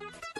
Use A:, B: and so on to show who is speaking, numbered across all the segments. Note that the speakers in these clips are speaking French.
A: Thank you.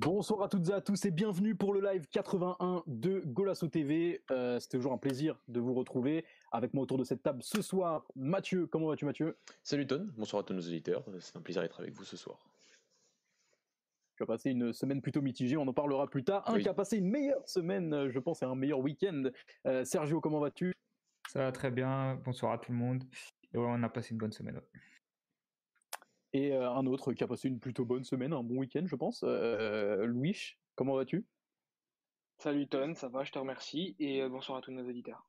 A: Bonsoir à toutes et à tous et bienvenue pour le live 81 de Golasso TV. Euh, C'était toujours un plaisir de vous retrouver avec moi autour de cette table ce soir. Mathieu, comment vas-tu Mathieu?
B: Salut Ton, bonsoir à tous nos auditeurs, c'est un plaisir d'être avec vous ce soir.
A: Tu as passé une semaine plutôt mitigée, on en parlera plus tard. Un qui a passé une meilleure semaine, euh, je pense, et un meilleur week-end. Euh, Sergio, comment vas-tu?
C: Ça va très bien, bonsoir à tout le monde. Et ouais, on a passé une bonne semaine.
A: Et euh, un autre qui a passé une plutôt bonne semaine, un bon week-end, je pense. Euh, Louis, comment vas-tu?
D: Salut Ton, ça va, je te remercie et euh, bonsoir à tous nos auditeurs.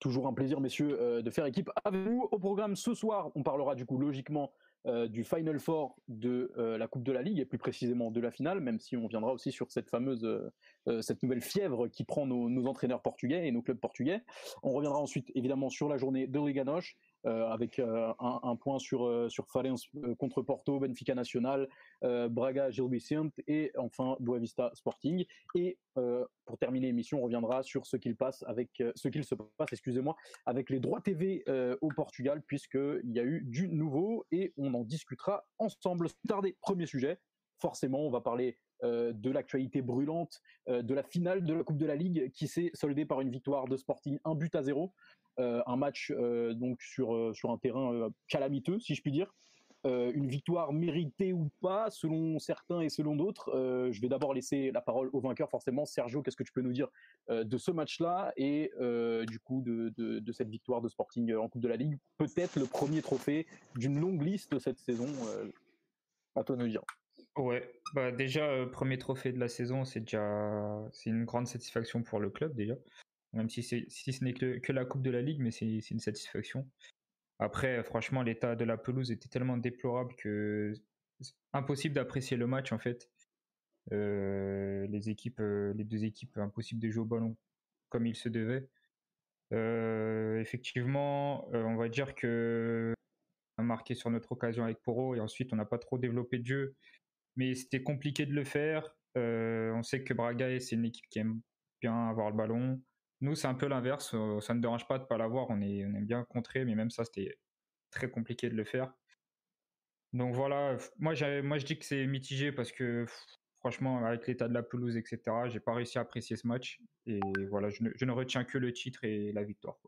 A: Toujours un plaisir, messieurs, euh, de faire équipe avec vous. Au programme ce soir, on parlera du coup logiquement euh, du Final Four de euh, la Coupe de la Ligue et plus précisément de la finale, même si on viendra aussi sur cette fameuse, cette nouvelle fièvre qui prend nos, nos entraîneurs portugais et nos clubs portugais. On reviendra ensuite évidemment sur la journée de Liga euh, avec euh, un, point sur, euh, sur euh, contre Porto, Benfica Nacional, euh, Braga Gil Vicente et enfin Boavista Sporting. Et euh, pour terminer l'émission, on reviendra sur ce qu'il euh, se passe, avec les droits TV euh, au Portugal, puisqu'il y a eu du nouveau et on en discutera ensemble. Tarder, premier sujet. Forcément, on va parler euh, de l'actualité brûlante euh, de la finale de la Coupe de la Ligue qui s'est soldée par une victoire de Sporting, un but à zéro. Euh, un match euh, donc sur, euh, sur un terrain calamiteux, si je puis dire. Une victoire méritée ou pas, selon certains et selon d'autres. Je vais d'abord laisser la parole au vainqueur, forcément. Sergio, qu'est-ce que tu peux nous dire de ce match-là et du coup de, de, de cette victoire de Sporting en Coupe de la Ligue Peut-être le premier trophée d'une longue liste cette saison. À toi de nous dire.
C: Ouais, bah déjà, premier trophée de la saison, c'est déjà c'est une grande satisfaction pour le club déjà. Même si, si ce n'est que, la Coupe de la Ligue, mais c'est une satisfaction. Après, franchement, l'état de la pelouse était tellement déplorable que impossible d'apprécier le match en fait. Euh, euh, les deux équipes, impossible de jouer au ballon comme il se devait. Euh, effectivement, on va dire que on a marqué sur notre occasion avec Poro et ensuite on n'a pas trop développé de jeu, mais c'était compliqué de le faire. On sait que Braga c'est une équipe qui aime bien avoir le ballon. Nous c'est un peu l'inverse, euh, ça ne dérange pas de pas l'avoir, on est bien contrer, mais même ça c'était très compliqué de le faire. Donc voilà, moi je dis que c'est mitigé parce que franchement avec l'état de la pelouse etc, j'ai pas réussi à apprécier ce match et voilà je ne, ne retiens que le titre et la victoire.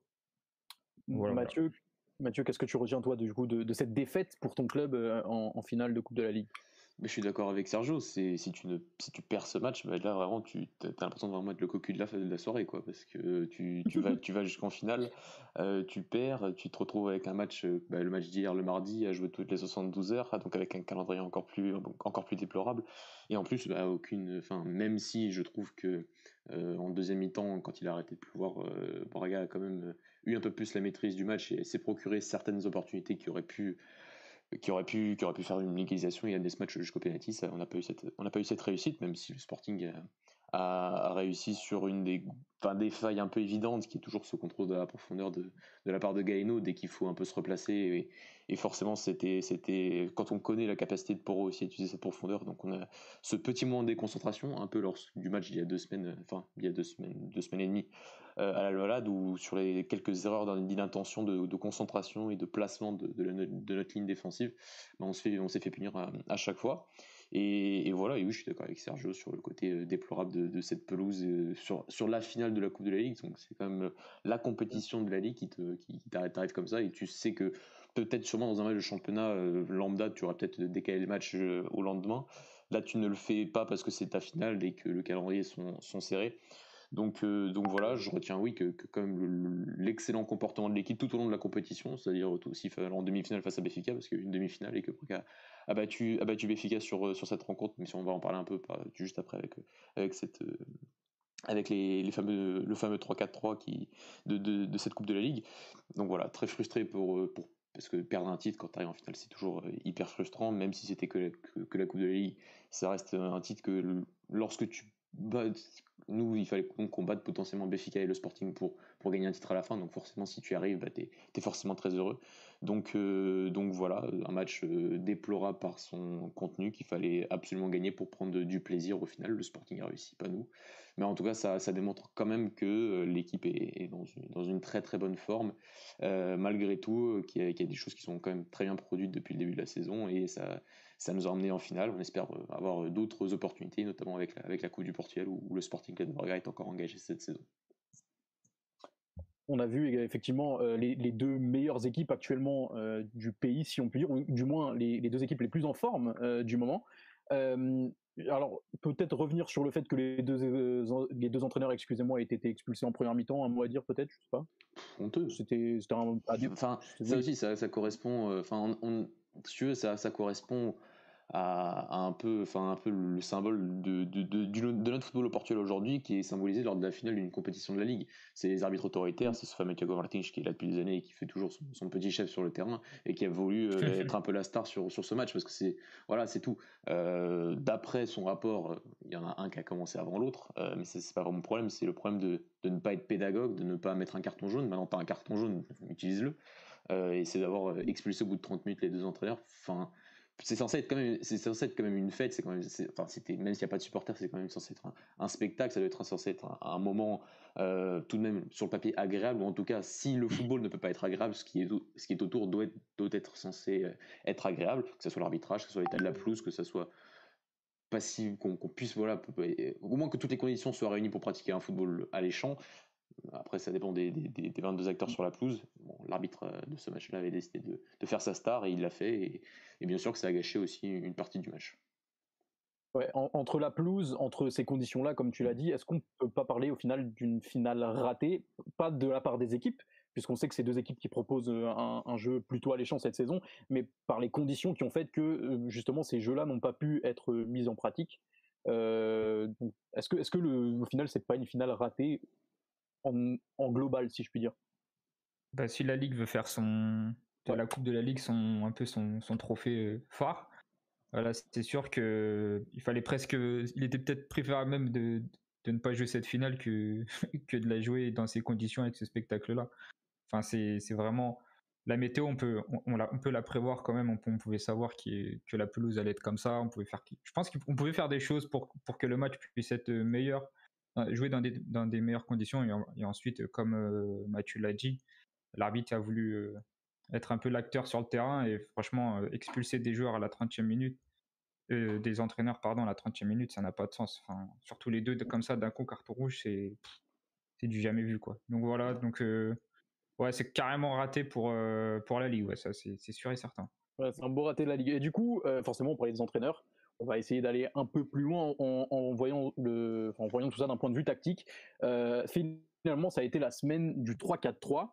A: Mathieu, Mathieu qu'est-ce que tu retiens toi du coup de, cette défaite pour ton club euh, en finale de Coupe de la Ligue?
B: Mais je suis d'accord avec Sergio, c'est si tu ne si tu perds ce match, bah là vraiment tu as l'impression de vraiment être le cocu de la, de la soirée quoi, parce que tu, tu vas tu vas jusqu'en finale, euh, tu perds, tu te retrouves avec un match, euh, bah, le match d'hier le mardi à jouer toutes les 72 heures, ah, donc avec un calendrier encore plus encore plus déplorable, et en plus bah, aucune, enfin même si je trouve que euh, en deuxième mi-temps quand il a arrêté de pleuvoir, euh, Braga a quand même eu un peu plus la maîtrise du match et s'est procuré certaines opportunités qui auraient pu qui aurait pu qui aurait pu faire une égalisation et gagner ce match jusqu'au penalty ça, on n'a pas eu cette on n'a pas eu cette réussite même si le Sporting a, réussi sur une des enfin, des failles un peu évidentes qui est toujours ce contrôle de la profondeur de, de la part de Gaino dès qu'il faut un peu se replacer et, forcément c'était quand on connaît la capacité de Poro aussi à utiliser cette profondeur donc on a ce petit moment de déconcentration un peu lors du match il y a deux semaines enfin il y a deux semaines deux semaines et demie euh, à la Valade où sur les quelques erreurs d'in- d'inattention de, concentration et de placement de, de, notre ligne défensive ben, on se fait s'est fait punir à chaque fois et, voilà et oui je suis d'accord avec Sergio sur le côté euh, déplorable de, cette pelouse euh, sur, sur la finale de la Coupe de la Ligue. Donc c'est quand même euh, la compétition de la Ligue qui te qui, comme ça. Et tu sais que peut-être sûrement dans un match de championnat lambda tu aurais peut-être décalé le match au lendemain. Là tu ne le fais pas parce que c'est ta finale et que le calendrier sont, sont serrés donc, euh, donc voilà, je retiens oui que, que quand même le- l'excellent comportement de l'équipe tout au long de la compétition, c'est-à-dire aussi en demi-finale face à Béfica, parce qu'il y a eu une demi-finale et que Braga a battu, a battu Béfica sur, euh, sur cette rencontre, mais si on va en parler un peu juste après avec, avec cette, euh, avec les, fameux, le fameux 3-4-3 qui, de, de, cette Coupe de la Ligue. Donc voilà, très frustré pour, pour parce que perdre un titre quand tu arrives en finale, c'est toujours hyper frustrant, même si c'était que, que, la Coupe de la Ligue, ça reste un titre que lorsque tu bats, nous, il fallait qu'on combatte potentiellement Béfica et le Sporting pour, pour gagner un titre à la fin. Donc forcément, si tu arrives, bah, tu es, forcément très heureux. Donc, euh, donc voilà, un match euh, déplorable par son contenu qu'il fallait absolument gagner pour prendre du plaisir au final. Le Sporting a réussi, pas nous. Mais en tout cas, ça, ça démontre quand même que euh, l'équipe est, dans, une, très très bonne forme, malgré tout, qu'il y, a des choses qui sont quand même très bien produites depuis le début de la saison. Et ça, ça nous a emmené en finale. On espère euh, avoir euh, d'autres opportunités, notamment avec la, avec la Coupe du Portugal où, le Sporting Club de Braga est encore engagé cette saison.
A: On a vu effectivement euh, les, deux meilleures équipes actuellement du pays, si on peut dire, ou du moins les, deux équipes les plus en forme du moment. Alors peut-être revenir sur le fait que les deux, les deux entraîneurs, excusez-moi, aient été expulsés en première mi-temps, un mot à dire peut-être, je sais pas.
B: Honteux.
A: C'était un.
B: Enfin, ça aussi, ça, correspond. Enfin, on, si tu veux, ça, ça correspond à, un peu, enfin un peu le symbole de, de, de, notre football au Portugal aujourd'hui, qui est symbolisé lors de la finale d'une compétition de la Ligue. C'est les arbitres autoritaires, c'est ce fameux Thiago Martins qui est là depuis des années et qui fait toujours son, petit chef sur le terrain et qui a voulu euh, être un peu la star sur, sur ce match parce que c'est voilà, c'est tout. Euh, d'après son rapport, il y en a un qui a commencé avant l'autre, euh, mais c'est pas vraiment le problème, c'est le problème de, de ne pas être pédagogue, de ne pas mettre un carton jaune. Maintenant, pas un carton jaune, utilise-le. et c'est d'avoir expulsé au bout de 30 minutes les deux entraîneurs. Enfin, c'est censé être quand même une fête c'est quand même enfin même s'il n'y a pas de supporters c'est quand même censé être un, spectacle ça doit être censé être un, moment euh, tout de même sur le papier agréable ou en tout cas si le football ne peut pas être agréable ce qui est ce qui est autour doit être, censé euh, être agréable que ce soit l'arbitrage que ce soit l'état de la pelouse que ce soit passive qu'on puisse voilà au moins que toutes les conditions soient réunies pour pratiquer un football alléchant après, ça dépend des, des, 22 acteurs sur la pelouse. L'arbitre euh, de ce match-là avait décidé de, de, faire sa star et il l'a fait. Et, et, bien sûr que ça a gâché aussi une partie du match.
A: Ouais, entre la pelouse, entre ces conditions-là, comme tu l'as dit, est-ce qu'on ne peut pas parler au final d'une finale ratée? Pas de la part des équipes, puisqu'on sait que c'est deux équipes qui proposent euh, un, un, jeu plutôt alléchant cette saison, mais par les conditions qui ont fait que euh, justement ces jeux-là n'ont pas pu être mis en pratique. Euh, est-ce que, est-ce que le, au final, c'est pas une finale ratée en, global, si je puis dire.
C: Bah, si la Ligue veut faire son, la Coupe de la Ligue son, un peu son, son trophée euh, phare, voilà, c'est sûr que il fallait presque, il était peut-être préférable même de, de, ne pas jouer cette finale que, que de la jouer dans ces conditions avec ce spectacle-là. Enfin, c'est vraiment la météo, on peut, on, on, peut la prévoir quand même. On, pouvait savoir que la pelouse allait être comme ça. On pouvait faire, je pense qu'on pouvait faire des choses pour, pour que le match puisse être meilleur jouer dans des, dans des meilleures conditions. Et, ensuite, comme euh, Mathieu l'a dit, l'arbitre a voulu euh, être un peu l'acteur sur le terrain et franchement, euh, expulser des joueurs à la 30e minute, des entraîneurs, pardon, à la 30e minute, ça n'a pas de sens. Enfin, surtout les deux comme ça, d'un coup, carton rouge, c'est, c'est du jamais vu. Quoi. Donc voilà, donc ouais, c'est carrément raté pour, pour la Ligue, ça c'est, sûr et certain.
A: c'est un beau raté de la Ligue. Et du coup, forcément, pour les entraîneurs, on va essayer d'aller un peu plus loin en, voyant, le, en voyant tout ça d'un point de vue tactique. Euh, finalement, ça a été la semaine du 3-4-3,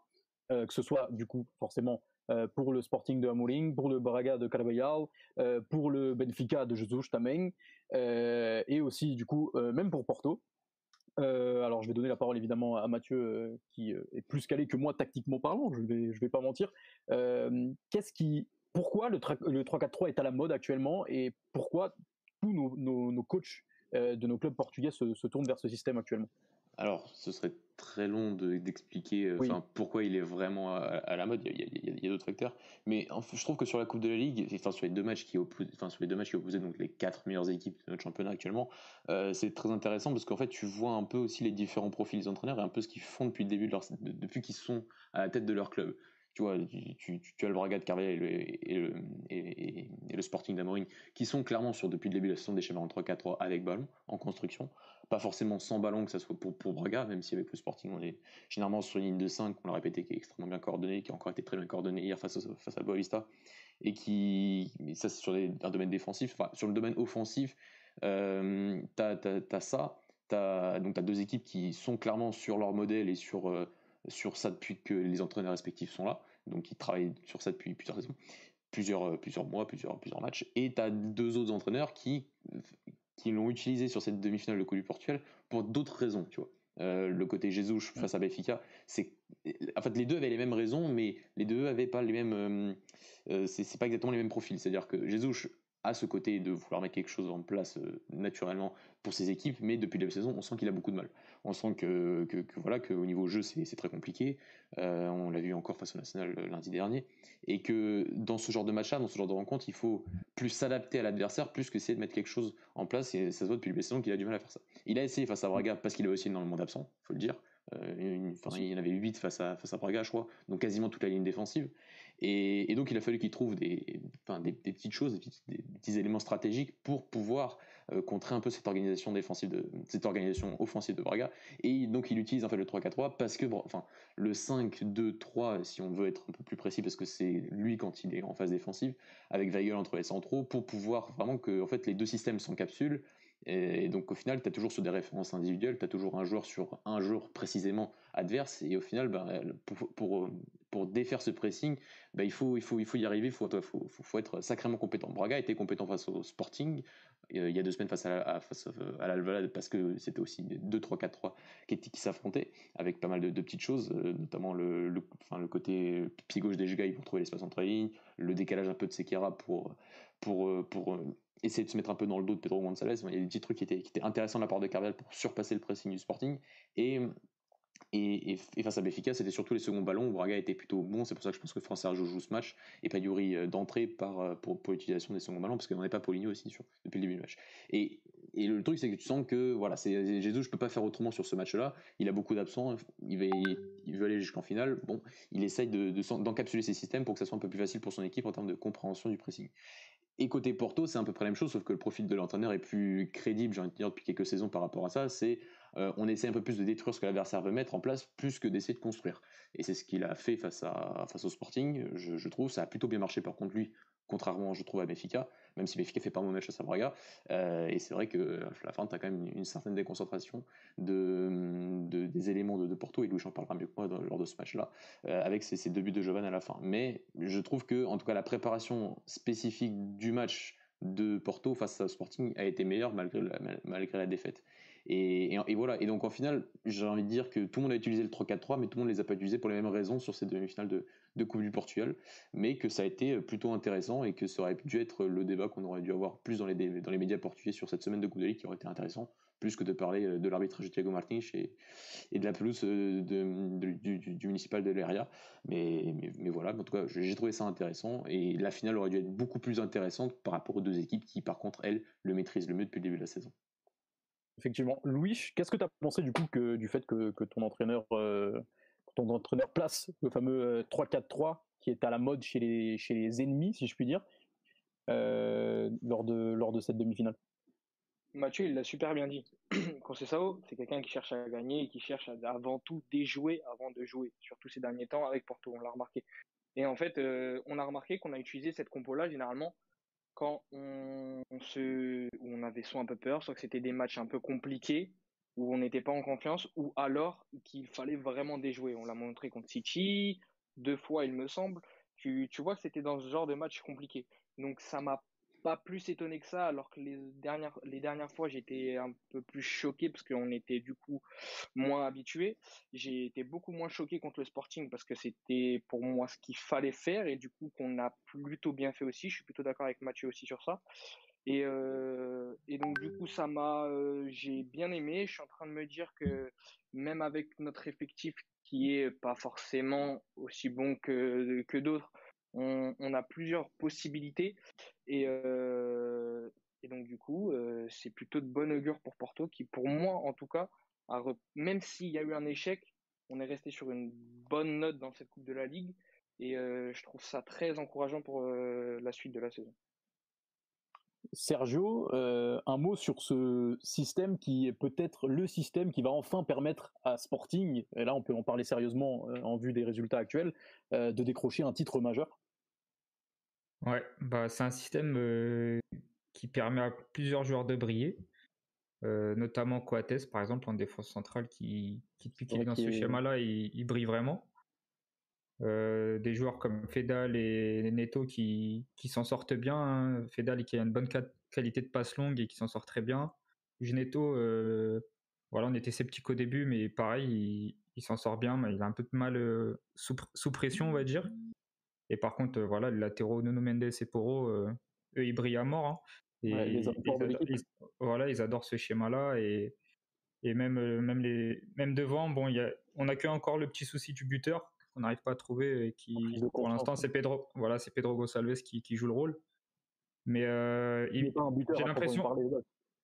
A: euh, que ce soit du coup forcément euh, pour le Sporting de Amorim, pour le Braga de Carvajal, pour le Benfica de Jesus Tameng, et aussi du coup même pour Porto. alors je vais donner la parole évidemment à Mathieu qui est plus calé que moi tactiquement parlant, je vais je vais pas mentir. Qu'est-ce qui pourquoi le, 3-4-3 est à la mode actuellement et pourquoi tous nos, coachs euh, de nos clubs portugais se, tournent vers ce système actuellement?
B: Alors, ce serait très long d'expliquer euh, pourquoi il est vraiment à, la mode. Il y a, d'autres facteurs, mais je trouve que sur la Coupe de la Ligue, enfin sur les deux matchs qui opposent, enfin sur les deux matchs qui opposaient donc les quatre meilleures équipes de notre championnat actuellement, euh, c'est très intéressant parce qu'en fait tu vois un peu aussi les différents profils des entraîneurs et un peu ce qu'ils font depuis le début de leur, depuis qu'ils sont à la tête de leur club tu vois, tu, tu, as le Braga de Carvalho et le, et, Sporting d'Amorim, qui sont clairement sur, depuis le début de la saison, des schémas en 3-4-3 avec ballon, en construction. Pas forcément sans ballon, que ça soit pour, pour Braga, même si avec le Sporting, on est généralement sur une ligne de 5, on l'a répété, qui est extrêmement bien coordonnée, qui a encore été très bien coordonnée hier face, face à Boavista. Et qui, ça c'est sur un domaine défensif, enfin, sur le domaine offensif, euh, tu as, ça, as, donc tu as deux équipes qui sont clairement sur leur modèle et sur. Euh, sur ça depuis que les entraîneurs respectifs sont là. Donc ils travaillent sur ça depuis plusieurs saisons, plusieurs, euh, plusieurs mois, plusieurs, plusieurs matchs. Et tu as deux autres entraîneurs qui, qui l'ont utilisé sur cette demi-finale de Coupe du Portugal pour d'autres raisons, tu vois. Euh, le côté Jesus face à Benfica, c'est en fait les deux avaient les mêmes raisons, mais les deux avaient pas les mêmes, euh, euh, c'est pas exactement les mêmes profils. C'est-à-dire que Jesus a ce côté de vouloir mettre quelque chose en place naturellement pour ses équipes, mais depuis la saison, on sent qu'il a beaucoup de mal. On sent que, que, que voilà qu'au niveau jeu, c'est très compliqué. on l'a vu encore face au National lundi dernier, et que dans ce genre de match-là, dans ce genre de rencontre, il faut plus s'adapter à l'adversaire, plus que essayer de mettre quelque chose en place. Et ça se voit depuis la saison qu'il a du mal à faire ça. Il a essayé face à Braga parce qu'il avait aussi énormément d'absents, faut le dire. Euh, il y en avait 8 face à, face à Braga, je crois, donc quasiment toute la ligne défensive. Et, donc il a fallu qu'il trouve des, petites choses, des petits, éléments stratégiques pour pouvoir euh, contrer un peu cette organisation défensive, cette organisation offensive de Braga. Et donc il utilise en fait le 3-4-3 parce que, enfin, le 5-2-3, si on veut être un peu plus précis, parce que c'est lui quand il est en phase défensive, avec Weigel entre les centraux, pour pouvoir vraiment que en fait, les deux systèmes s'encapsulent et donc au final, tu as toujours sur des références individuelles, tu as toujours un joueur sur un joueur précisément adverse. Et au final, ben, pour, pour, défaire ce pressing, ben, il, faut, il, faut, il faut y arriver, il faut, être sacrément compétent. Braga était compétent face au Sporting il y a deux semaines face à, à, face à l'Alvalade parce que c'était aussi 2-3-4-3 qui, s'affrontaient avec pas mal de, petites choses, euh, notamment le, le, enfin, le côté pied gauche des pour trouver l'espace entre les lignes, le décalage un peu de Sekera pour, pour, pour essayer de se mettre un peu dans le dos de Pedro González. Il y a des petits trucs qui étaient, qui étaient intéressants de la part de Carvel pour surpasser le pressing du Sporting. Et, et, et, face à Béfica, c'était surtout les seconds ballons où Braga était plutôt bon. C'est pour ça que je pense que France Sergio joue ce match et pas Yuri euh, d'entrée euh, pour, pour l'utilisation des seconds ballons parce qu'on n'est pas Poligno aussi depuis le début du match. Et, et le truc, c'est que tu sens que voilà, Jésus, je peux pas faire autrement sur ce match-là. Il a beaucoup d'absents, il, va, veut aller jusqu'en finale. Bon, il essaye d'encapsuler de, ses systèmes pour que ça soit un peu plus facile pour son équipe en termes de compréhension du pressing. Et côté Porto, c'est à peu près la même chose, sauf que le profil de l'entraîneur est plus crédible, j'ai envie de dire, depuis quelques saisons par rapport à ça. C'est euh, on essaie un peu plus de détruire ce que l'adversaire veut mettre en place, plus que d'essayer de construire. Et c'est ce qu'il a fait face, à, face au Sporting, je, trouve. Ça a plutôt bien marché par contre lui, contrairement, je trouve, à Benfica, même si Benfica fait pas mon match à Sabraga. Euh, et c'est vrai que à la fin, tu as quand même une, certaine déconcentration de, des éléments de, Porto, et Louis en parlera mieux que moi lors de ce match-là, euh, avec ces, deux buts de Jovan à la fin. Mais je trouve que, en tout cas, la préparation spécifique du match de Porto face à Sporting a été meilleure malgré malgré la défaite. Et, voilà. Et donc, en final, j'ai envie de dire que tout le monde a utilisé le 3-4-3, mais tout le monde ne les a pas utilisés pour les mêmes raisons sur ces demi-finales de, de, Coupe du Portugal. Mais que ça a été plutôt intéressant et que ça aurait dû être le débat qu'on aurait dû avoir plus dans les, dans les médias portugais sur cette semaine de Coupe de Ligue qui aurait été intéressant, plus que de parler de l'arbitrage de Thiago Martins et, et, de la pelouse euh, du, municipal de l'Eria. Mais, mais, voilà, en tout cas, j'ai trouvé ça intéressant. Et la finale aurait dû être beaucoup plus intéressante par rapport aux deux équipes qui, par contre, elles, le maîtrisent le mieux depuis le début de la saison.
A: Effectivement. Louis, qu'est-ce que tu as pensé du coup que, du fait que, ton entraîneur euh, ton entraîneur place le fameux 3-4-3 euh, qui est à la mode chez les, ennemis, si je puis dire, euh, lors, de, cette demi-finale
D: Mathieu, il l'a super bien dit. Conceição, c'est quelqu'un qui cherche à gagner et qui cherche à, avant tout déjouer avant de jouer, surtout ces derniers temps avec Porto, on l'a remarqué. Et en fait, on a remarqué qu'on a utilisé cette compo-là généralement quand on avait soit un peu peur, soit que c'était des matchs un peu compliqués, où on n'était pas en confiance, ou alors qu'il fallait vraiment déjouer. On l'a montré contre City, deux fois il me semble. Tu, tu vois que c'était dans ce genre de match compliqué. Donc ça m'a pas plus étonné que ça, alors que les dernières, les dernières fois, j'étais un peu plus choqué parce qu'on était du coup moins habitué. J'ai été beaucoup moins choqué contre le Sporting parce que c'était pour moi ce qu'il fallait faire et du coup qu'on a plutôt bien fait aussi. Je suis plutôt d'accord avec Mathieu aussi sur ça. Et, euh, et donc du coup ça m'a, euh, j'ai bien aimé. Je suis en train de me dire que même avec notre effectif qui est pas forcément aussi bon que que d'autres, on, a plusieurs possibilités et, euh, donc du coup c'est plutôt de bonne augure pour Porto qui pour moi en tout cas même s'il y a eu un échec on est resté sur une bonne note dans cette coupe de la ligue et je trouve ça très encourageant pour la suite de la saison.
A: Sergio, un mot sur ce système qui est peut-être le système qui va enfin permettre à Sporting, et là on peut en parler sérieusement en vue des résultats actuels, de décrocher un titre majeur?
C: Ouais, bah c'est un système qui permet à plusieurs joueurs de briller, notamment Coates par exemple en défense centrale qui, qui depuis qu'il est dans ce schéma-là, il, brille vraiment. Des joueurs comme Fedal et Neto qui, qui s'en sortent bien. Hein. Fedal qui a une bonne qualité de passe longue et qui s'en sort très bien. Neto, voilà, on était sceptique au début, mais pareil, il, s'en sort bien. Mais il a un peu de mal sous, sous, pression, on va dire. Et par contre, voilà, les latéraux Nuno Mendes et Poro, eux, ils brillent à mort. Hein. Et ils, voilà, ils adorent ce schéma-là. Et, et même, même, les, même devant, bon, y a, on n'a que encore le petit souci du buteur qu'on n'arrive pas à trouver et qui, pour l'instant, c'est Pedro, voilà, c'est Pedro Gonçalves qui, qui, joue le rôle. Mais euh, il, j'ai l'impression.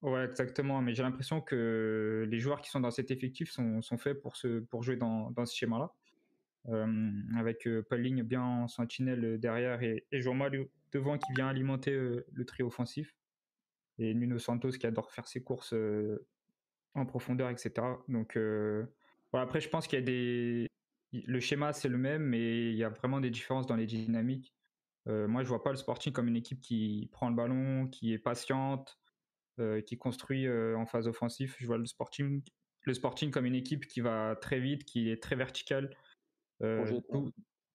C: Ouais, exactement. Mais j'ai l'impression que les joueurs qui sont dans cet effectif sont, sont faits pour, jouer dans, dans ce schéma-là. Euh, avec euh, Pauling bien en sentinelle derrière et, et jean devant qui vient alimenter euh, le trio offensif. Et Nuno Santos qui adore faire ses courses en profondeur, etc. Donc, après, je pense qu'il y a des. Le schéma, c'est le même, mais il y a vraiment des différences dans les dynamiques. moi, je vois pas le Sporting comme une équipe qui prend le ballon, qui est patiente, euh, qui construit euh, en phase offensive. Je vois le Sporting, le Sporting comme une équipe qui va très vite, qui est très verticale, euh,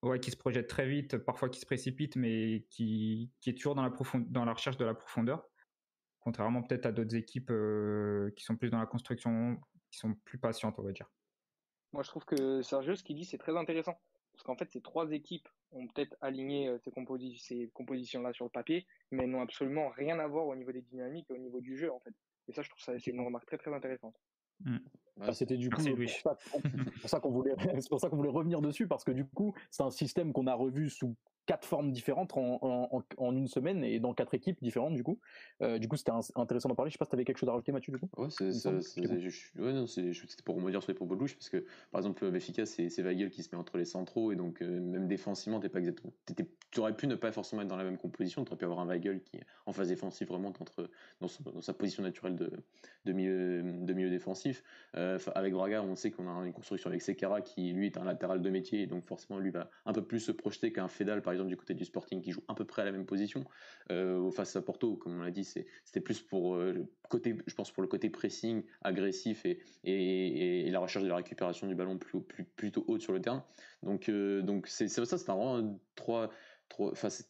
C: ouais, qui se projette très vite, parfois qui se précipite, mais qui, qui est toujours dans la, dans la recherche de la profondeur. Contrairement peut-être à d'autres équipes qui sont plus dans la construction, qui sont plus patientes, on va dire.
D: Moi, je trouve que Sergio, ce qu'il dit, c'est très intéressant. Parce qu'en fait, ces trois équipes ont peut-être aligné euh, ces, compositions-là sur le papier, mais n'ont absolument rien à voir au niveau des dynamiques et au niveau du jeu, en fait. Et ça, je trouve ça, c'est une remarque très, très intéressante.
A: Mmh. Ah, c'était du coup pour ça, qu'on voulait, c'est pour ça qu'on voulait revenir dessus parce que du coup, c'est un système qu'on a revu sous quatre formes différentes en, en, une semaine et dans quatre équipes différentes du coup. Euh, du coup, c'était intéressant d'en parler. Je sais pas si tu avais quelque chose à rajouter, Mathieu, du coup.
B: Ouais, c'est, c'était pour rebondir sur les propos de Louche parce que par exemple, Béfica, c'est, c'est Weigel qui se met entre les centraux et donc euh, même défensivement, t'es pas exactement. Tu aurais pu ne pas forcément être dans la même composition. Tu aurais pu avoir un Weigel qui, en phase défensive, remonte entre, dans, sa position naturelle de, de, milieu, de milieu défensif. Euh, avec Braga, on sait qu'on a une construction avec Sekara qui, lui, est un latéral de métier et donc forcément, lui va un peu plus se projeter qu'un Fedal, par exemple, du côté du Sporting qui joue à peu près à la même position. Euh, face à Porto, comme on l'a dit, c'était plus pour euh, côté, je pense, pour le côté pressing agressif et, la recherche de la récupération du ballon plus, plutôt haute sur le terrain. Donc, euh, c'est ça, c'est vraiment trois,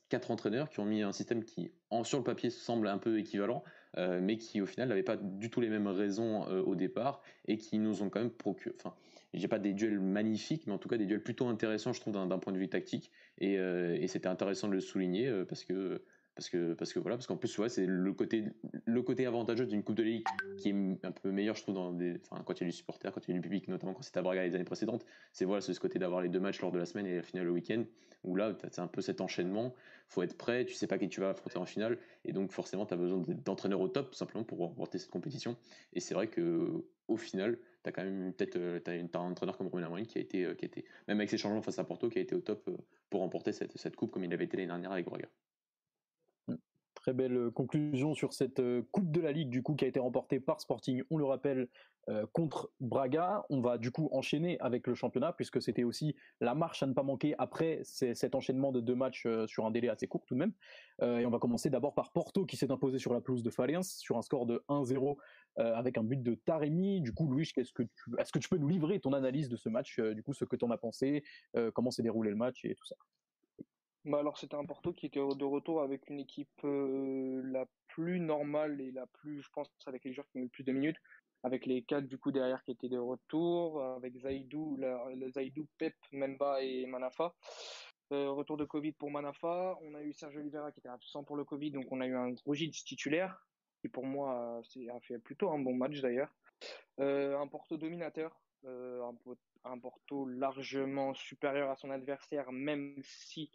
B: quatre entraîneurs qui ont mis un système qui, en, sur le papier, semble un peu équivalent, euh, mais qui au final n'avaient pas du tout les mêmes raisons euh, au départ et qui nous ont quand même procuré. Enfin, j'ai pas des duels magnifiques, mais en tout cas des duels plutôt intéressants, je trouve, d'un point de vue tactique. Euh, et c'était intéressant de le souligner parce que parce que parce que voilà parce qu'en plus ouais, c'est le côté le côté avantageux d'une coupe de ligue qui est un peu meilleur je trouve dans des quand il y a du supporter quand il y a du public notamment quand c'était à Braga les années précédentes c'est voilà ce côté d'avoir les deux matchs lors de la semaine et la finale le week-end où là c'est un peu cet enchaînement. Faut être prêt tu sais pas qui tu vas affronter en finale et donc forcément tu as besoin d'entraîneurs au top simplement pour remporter cette compétition. Et c'est vrai que au final tu as quand même peut-être euh, as, un entraîneur comme Romain Amorim qui a été euh, qui a été même avec ses changements face à Porto qui a été au top euh, pour remporter cette, cette coupe comme il avait été l'année dernière avec Braga
A: Très belle euh, conclusion sur cette euh, Coupe de la Ligue du coup qui a été remportée par Sporting, on le rappelle, euh, contre Braga. On va du coup enchaîner avec le championnat puisque c'était aussi la marche à ne pas manquer après cet enchaînement de deux matchs sur un délai assez court tout de même. et on va commencer d'abord par Porto qui s'est imposé sur la pelouse de Fariens sur un score de 1-0 avec un but de Taremi. Du coup, Louis, est-ce que, tu, est-ce que tu peux nous livrer ton analyse de ce match, du coup ce que tu en as pensé, comment s'est déroulé le match et tout ça?
D: Bah alors c'était un Porto qui était de retour avec une équipe euh, la plus normale et la plus, je pense, avec les joueurs qui ont eu le plus de minutes, avec les quatre du coup derrière qui étaient de retour, avec Zaidou, le Zaidou, Pep, Memba et Manafa. Euh, retour de Covid pour Manafa. On a eu Sergio Oliveira qui était absent pour le Covid, donc on a eu un Rogic titulaire qui pour moi a fait plutôt un bon match d'ailleurs. Euh, un Porto dominateur, un, un Porto largement supérieur à son adversaire, même si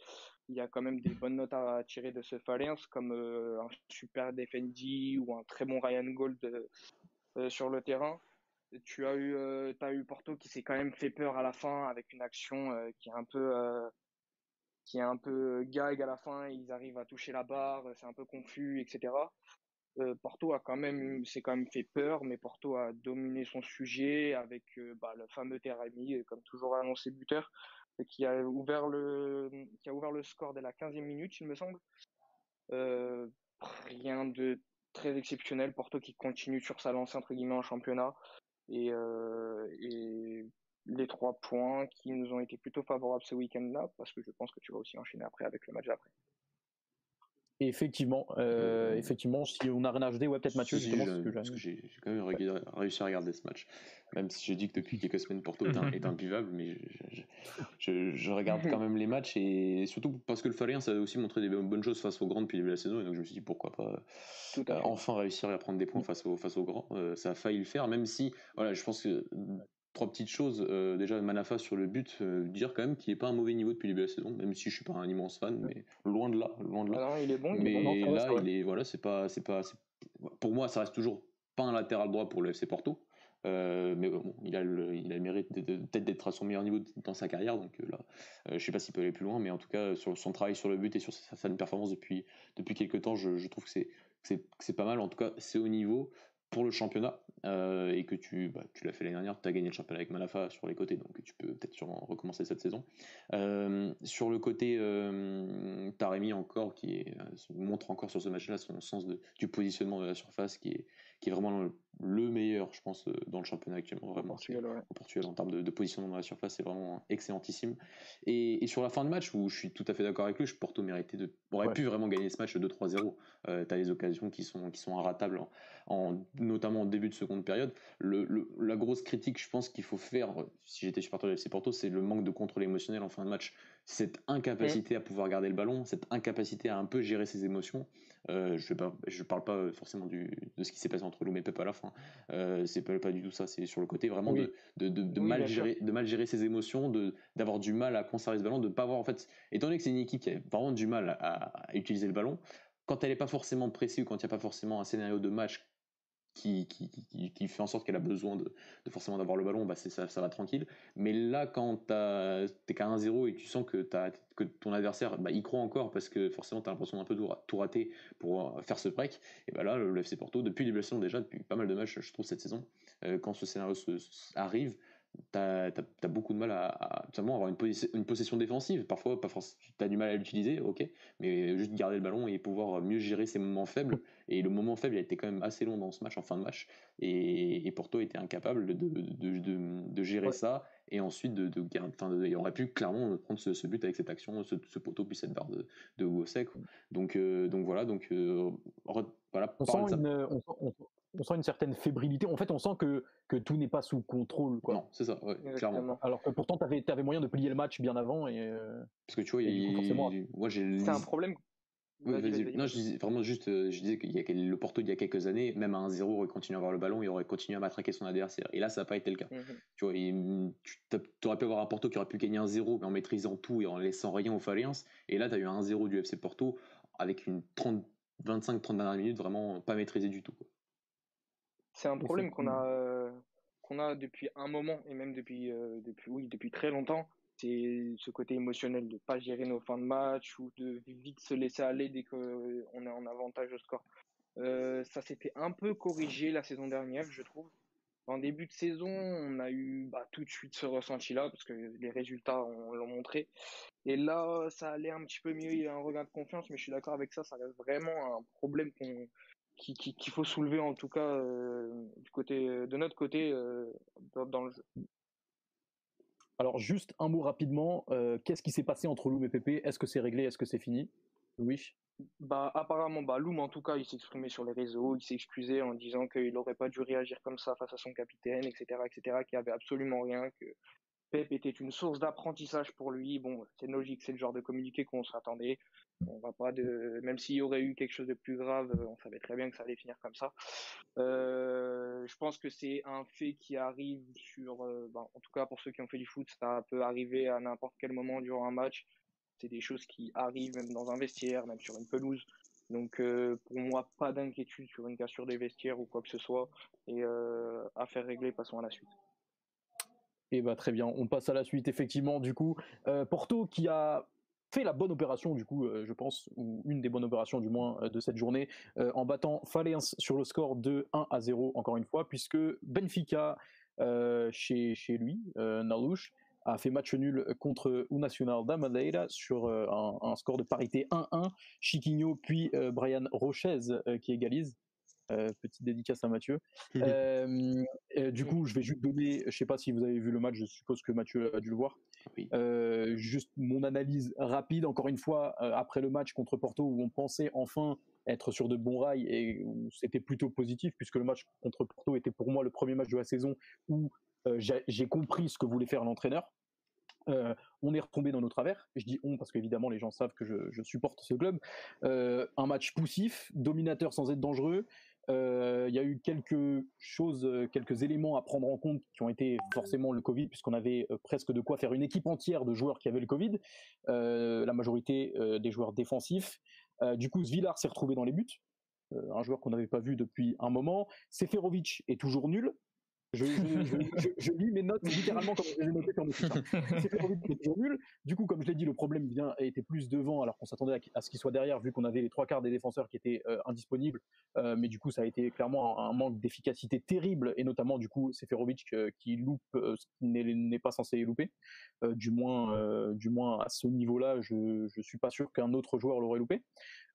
D: il y a quand même des bonnes notes à tirer de ce Falens, comme euh, un super Defendi ou un très bon Ryan Gold euh, euh, sur le terrain. Tu as eu, as eu Porto qui s'est quand même fait peur à la fin avec une action qui est un peu qui est un peu à la fin. Ils arrivent à toucher la barre, c'est un peu confus, etc. Porto a quand même, s'est quand même fait peur, mais Porto a dominé son sujet avec bah, le fameux Terami, comme toujours annoncé buteur qui a ouvert le qui a ouvert le score dès la 15e minute, il me semble. Euh, rien de très exceptionnel. Porto qui continue sur sa lancée entre guillemets en championnat et, euh, et les trois points qui nous ont été plutôt favorables ce week-end-là, parce que je pense que tu vas aussi enchaîner après avec le match d'après.
A: Effectivement, euh, effectivement, si on a rien à ajouter, ouais, peut-être Mathieu,
B: Si,
A: justement,
B: je-
A: parce que
B: parce
A: j'ai-
B: que j'ai j'ai quand même rega- réussi à regarder ce match. Même si j'ai dit que depuis quelques semaines Porto est, un- est imbuvable, mais je, je- je- je regarde quand même les matchs et surtout parce que le Falien ça a aussi montré des bonnes choses face aux grands depuis le début de la saison et donc je me suis dit pourquoi pas
D: Tout
B: euh, enfin réussir à prendre des points face aux, face aux grands. Euh, ça a failli le faire, même si voilà, je pense que trois petites choses. Euh, déjà, Manafa sur le but, euh, dire quand même qu'il n'est pas un mauvais niveau depuis le début de la saison, même si je suis pas un immense fan, mais loin de là, loin de là.
D: Ah non, il est bon, il
B: Mais
D: est bon.
B: là,
A: va.
B: il est voilà, c'est pas, c'est pas, c'est- pour moi, ça reste toujours pas un latéral droit pour le FC Porto. Euh, mais bon, il a le, il a le mérite peut-être d'être à son meilleur niveau dans sa carrière. Donc là, je sais pas s'il peut aller plus loin, mais en tout cas, sur son travail sur le but et sur sa, sa performance depuis, depuis quelques temps, je, je trouve que c'est, c'est pas mal. En tout cas, c'est au niveau pour le championnat euh, et que tu, bah, tu l'as fait l'année dernière, tu as gagné le championnat avec Malafa sur les côtés, donc tu peux peut-être sûrement recommencer cette saison. Euh, sur le côté euh, Taremi encore, qui euh, montre encore sur ce match-là son sens du positionnement de la surface, qui est, qui est vraiment le, le meilleur, je pense, euh, dans le championnat actuellement. Vraiment,
D: Portugal, ouais.
B: au Portugal en termes de, de positionnement dans la surface, c'est vraiment excellentissime. Et, et sur la fin de match, où je suis tout à fait d'accord avec lui, je Porto méritait de, aurait
A: Ouais.
B: pu vraiment gagner ce match 2-3-0. Euh, tu as des occasions qui sont, qui sont inratables, en, en- notamment en début de seconde période. Le, le- la grosse critique, je pense qu'il faut faire, si j'étais supporter de FC Porto, c'est le manque de contrôle émotionnel en fin de match. Cette incapacité à pouvoir garder le ballon, cette incapacité à un peu gérer ses émotions. Euh, je ne parle pas euh, forcément du, de ce qui s'est passé entre Loum et Pep à la fin. Euh, c'est pas, pas du tout ça. C'est sur le côté vraiment
A: Oui.
B: de, de, de, de
D: Oui,
B: mal gérer, de mal gérer ses émotions, d'avoir du mal à conserver ce ballon, de pas avoir en fait, étant donné que c'est une équipe qui a vraiment du mal à, à utiliser le ballon, quand elle n'est pas forcément pressée ou quand il n'y a pas forcément un scénario de match qui, fait en sorte qu'elle a besoin de, forcément d'avoir le ballon, bah ça, ça va tranquille. Mais là, quand t'es qu'à 1-0 et tu sens que, t'as- ton adversaire bah, y croit encore parce que forcément tu as l'impression d'un peu tout, rater pour euh, faire ce break, et bah là, le FC Porto, depuis saison déjà, depuis pas mal de matchs, je trouve, cette saison, euh, quand ce scénario se- arrive, t'as as, beaucoup de mal à, à avoir une possession défensive. Parfois, pas forcément, t'as du mal à l'utiliser, ok, mais juste garder le ballon et pouvoir mieux gérer ses moments faibles. Et le moment faible, il a été quand même assez long dans ce match, en fin de match. Et, et Porto était incapable de, de, de, de, de gérer
A: Ouais.
B: ça et ensuite de, de, il aurait pu clairement prendre ce, ce but avec cette action, ce, ce poteau puis cette barre de, de. Donc, euh, donc voilà, donc euh, re- voilà.
A: on sent, une, on, sent, on- on sent une certaine fébrilité. En fait, on sent que, que tout n'est pas sous contrôle. Quoi.
B: Non, c'est ça, ouais, clairement.
A: Alors que pourtant, tu avais, moyen de plier le match bien avant. Et, euh,
B: Parce que tu vois,
A: du coup,
B: il,
A: forcément-
B: moi j'ai
D: C'est un problème.
B: Oui,
D: Vas-y,
B: vas-y.
D: vas-y,
B: Non,
D: vas-y.
B: je disais vraiment juste, euh, je disais qu'il y a le Porto il y a quelques années, même à 1-0, aurait continué à avoir le ballon, il aurait continué à matraquer son adversaire. Et là, ça n'a pas été le cas.
D: Mhm.
B: Tu vois, il- tu aurais pu avoir un Porto qui aurait pu gagner 1-0, mais en maîtrisant tout et en laissant rien aux Faliens. Et là, tu as eu un 1-0 du FC Porto avec une 30, 25-30 dernières minutes vraiment pas maîtrisée du tout.
D: C'est un problème qu'on a, euh, qu'on a depuis un moment et même depuis, euh, depuis, oui, depuis très longtemps. C'est ce côté émotionnel de pas gérer nos fins de match ou de vite se laisser aller dès qu'on est en avantage au score. Euh, ça s'était un peu corrigé la saison dernière, je trouve. En début de saison, on a eu bah, tout de suite ce ressenti-là parce que les résultats on- l'ont montré. Et là, ça allait un petit peu mieux, il y a un regain de confiance, mais je suis d'accord avec ça, ça reste vraiment un problème qu'on qui- qui- qu'il faut soulever en tout cas euh, du côté de notre côté euh, dans le jeu.
A: Alors, juste un mot rapidement. euh, Qu'est-ce qui s'est passé entre Loum et Pépé Est-ce que c'est réglé? Est-ce que c'est fini? Oui.
D: Bah apparemment bah Loum en tout cas il exprimé sur les réseaux, il s'est excusé en disant qu'il n'aurait pas dû réagir comme ça face à son capitaine, etc. etc. qu'il n'y avait absolument rien, que Pep était une source d'apprentissage pour lui. Bon, c'est logique, c'est le genre de communiqué qu'on s'attendait. On va pas de, même s'il y aurait eu quelque chose de plus grave, euh, on savait très bien que ça allait finir comme ça. Euh, je pense que c'est un fait qui arrive sur, euh, bah, en tout cas pour ceux qui ont fait du foot, ça peut arriver à n'importe quel moment durant un match. C'est des choses qui arrivent même dans un vestiaire, même sur une pelouse. Donc pour moi, pas d'inquiétude sur une cassure des vestiaires ou quoi que ce soit. Et euh, affaire réglée, passons à la suite.
A: Et bah très bien, on passe à la suite effectivement du coup. Porto qui a fait la bonne opération du coup, euh, je pense, ou une des bonnes opérations du moins euh, de cette journée, euh, en battant Falense sur le score de 1 à 0 encore une fois, puisque Benfica chez, chez lui, Nalouche, a fait match nul contre o Nacional da Madeira sur un, un score de parité 1-1. Chiquinho puis euh, Brian Rochez euh, qui égalise. Euh, petite dédicace à Mathieu. Du coup, je vais juste donner, je sais pas si vous avez vu le match, je suppose que Mathieu a dû le voir. Juste mon analyse rapide, encore une fois, après le match contre Porto, où on pensait enfin être sur de bons rails et c'était plutôt positif, puisque le match contre Porto était pour moi le premier match de la saison où j'ai compris ce que voulait faire l'entraîneur. Euh, on est retombé dans nos travers. Je dis on parce qu'évidemment les gens savent que je, supporte ce club. Euh, un match poussif, dominateur sans être dangereux. Euh, il y a eu quelques choses, quelques éléments à prendre en compte qui ont été forcément le Covid, puisqu'on avait presque de quoi faire une équipe entière de joueurs qui avaient le Covid. la majorité des joueurs défensifs. du coup, Zvilar s'est retrouvé dans les buts. un joueur qu'on n'avait pas vu depuis un moment. Seferovic est toujours nul. Je, je, lis mes notes littéralement comme je les ai notées comme ça. C'est toujours nul. Du coup, comme je l'ai dit, le problème vient était plus devant, alors qu'on s'attendait à, ce qu'il soit derrière, vu qu'on avait les trois quarts des défenseurs qui étaient euh, indisponibles. Euh, mais du coup, ça a été clairement un, manque d'efficacité terrible, et notamment du coup, Seferovic euh, qui loupe ce qui n'est pas censé louper. du moins, du moins à ce niveau-là, je ne suis pas sûr qu'un autre joueur l'aurait loupé.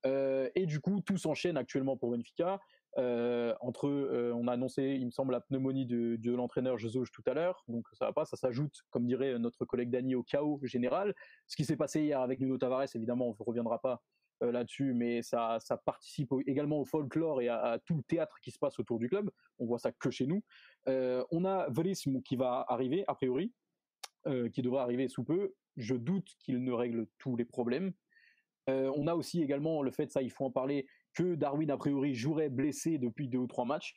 A: et du coup, tout s'enchaîne actuellement pour Benfica. Euh, entre, euh, on a annoncé, il me semble, la pneumonie de, l'entraîneur Jesus tout à l'heure, donc ça va pas, ça s'ajoute, comme dirait notre collègue Dany, au chaos général. Ce qui s'est passé hier avec Nuno Tavares, évidemment, on ne reviendra pas euh, là-dessus, mais ça, participe également au folklore et à, tout le théâtre qui se passe autour du club. On voit ça que chez nous. on a Verisme qui va arriver, a priori, qui devrait arriver sous peu. Je doute qu'il ne règle tous les problèmes. on a aussi également le fait, ça il faut en parler, que Darwin, a priori, jouerait blessé depuis deux ou trois matchs.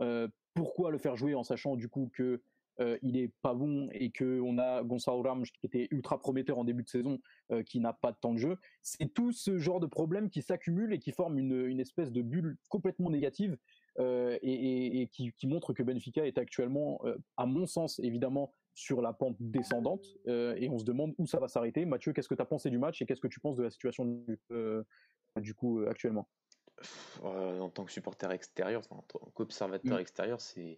A: Euh, pourquoi le faire jouer en sachant du coup que euh, est pas bon et que on a Gonzalo Ramos qui était ultra prometteur en début de saison euh, qui n'a pas de temps de jeu? C'est tout ce genre de problèmes qui s'accumulent et qui forment une, espèce de bulle complètement négative et, qui, qui, montre que Benfica est actuellement à mon sens évidemment sur la pente descendante et on se demande où ça va s'arrêter. Mathieu qu'est-ce que tu as pensé du match et qu'est-ce que tu penses de la situation du, du coup actuellement?
B: Euh, en tant que supporter extérieur, en tant qu'observateur mm. extérieur, c'est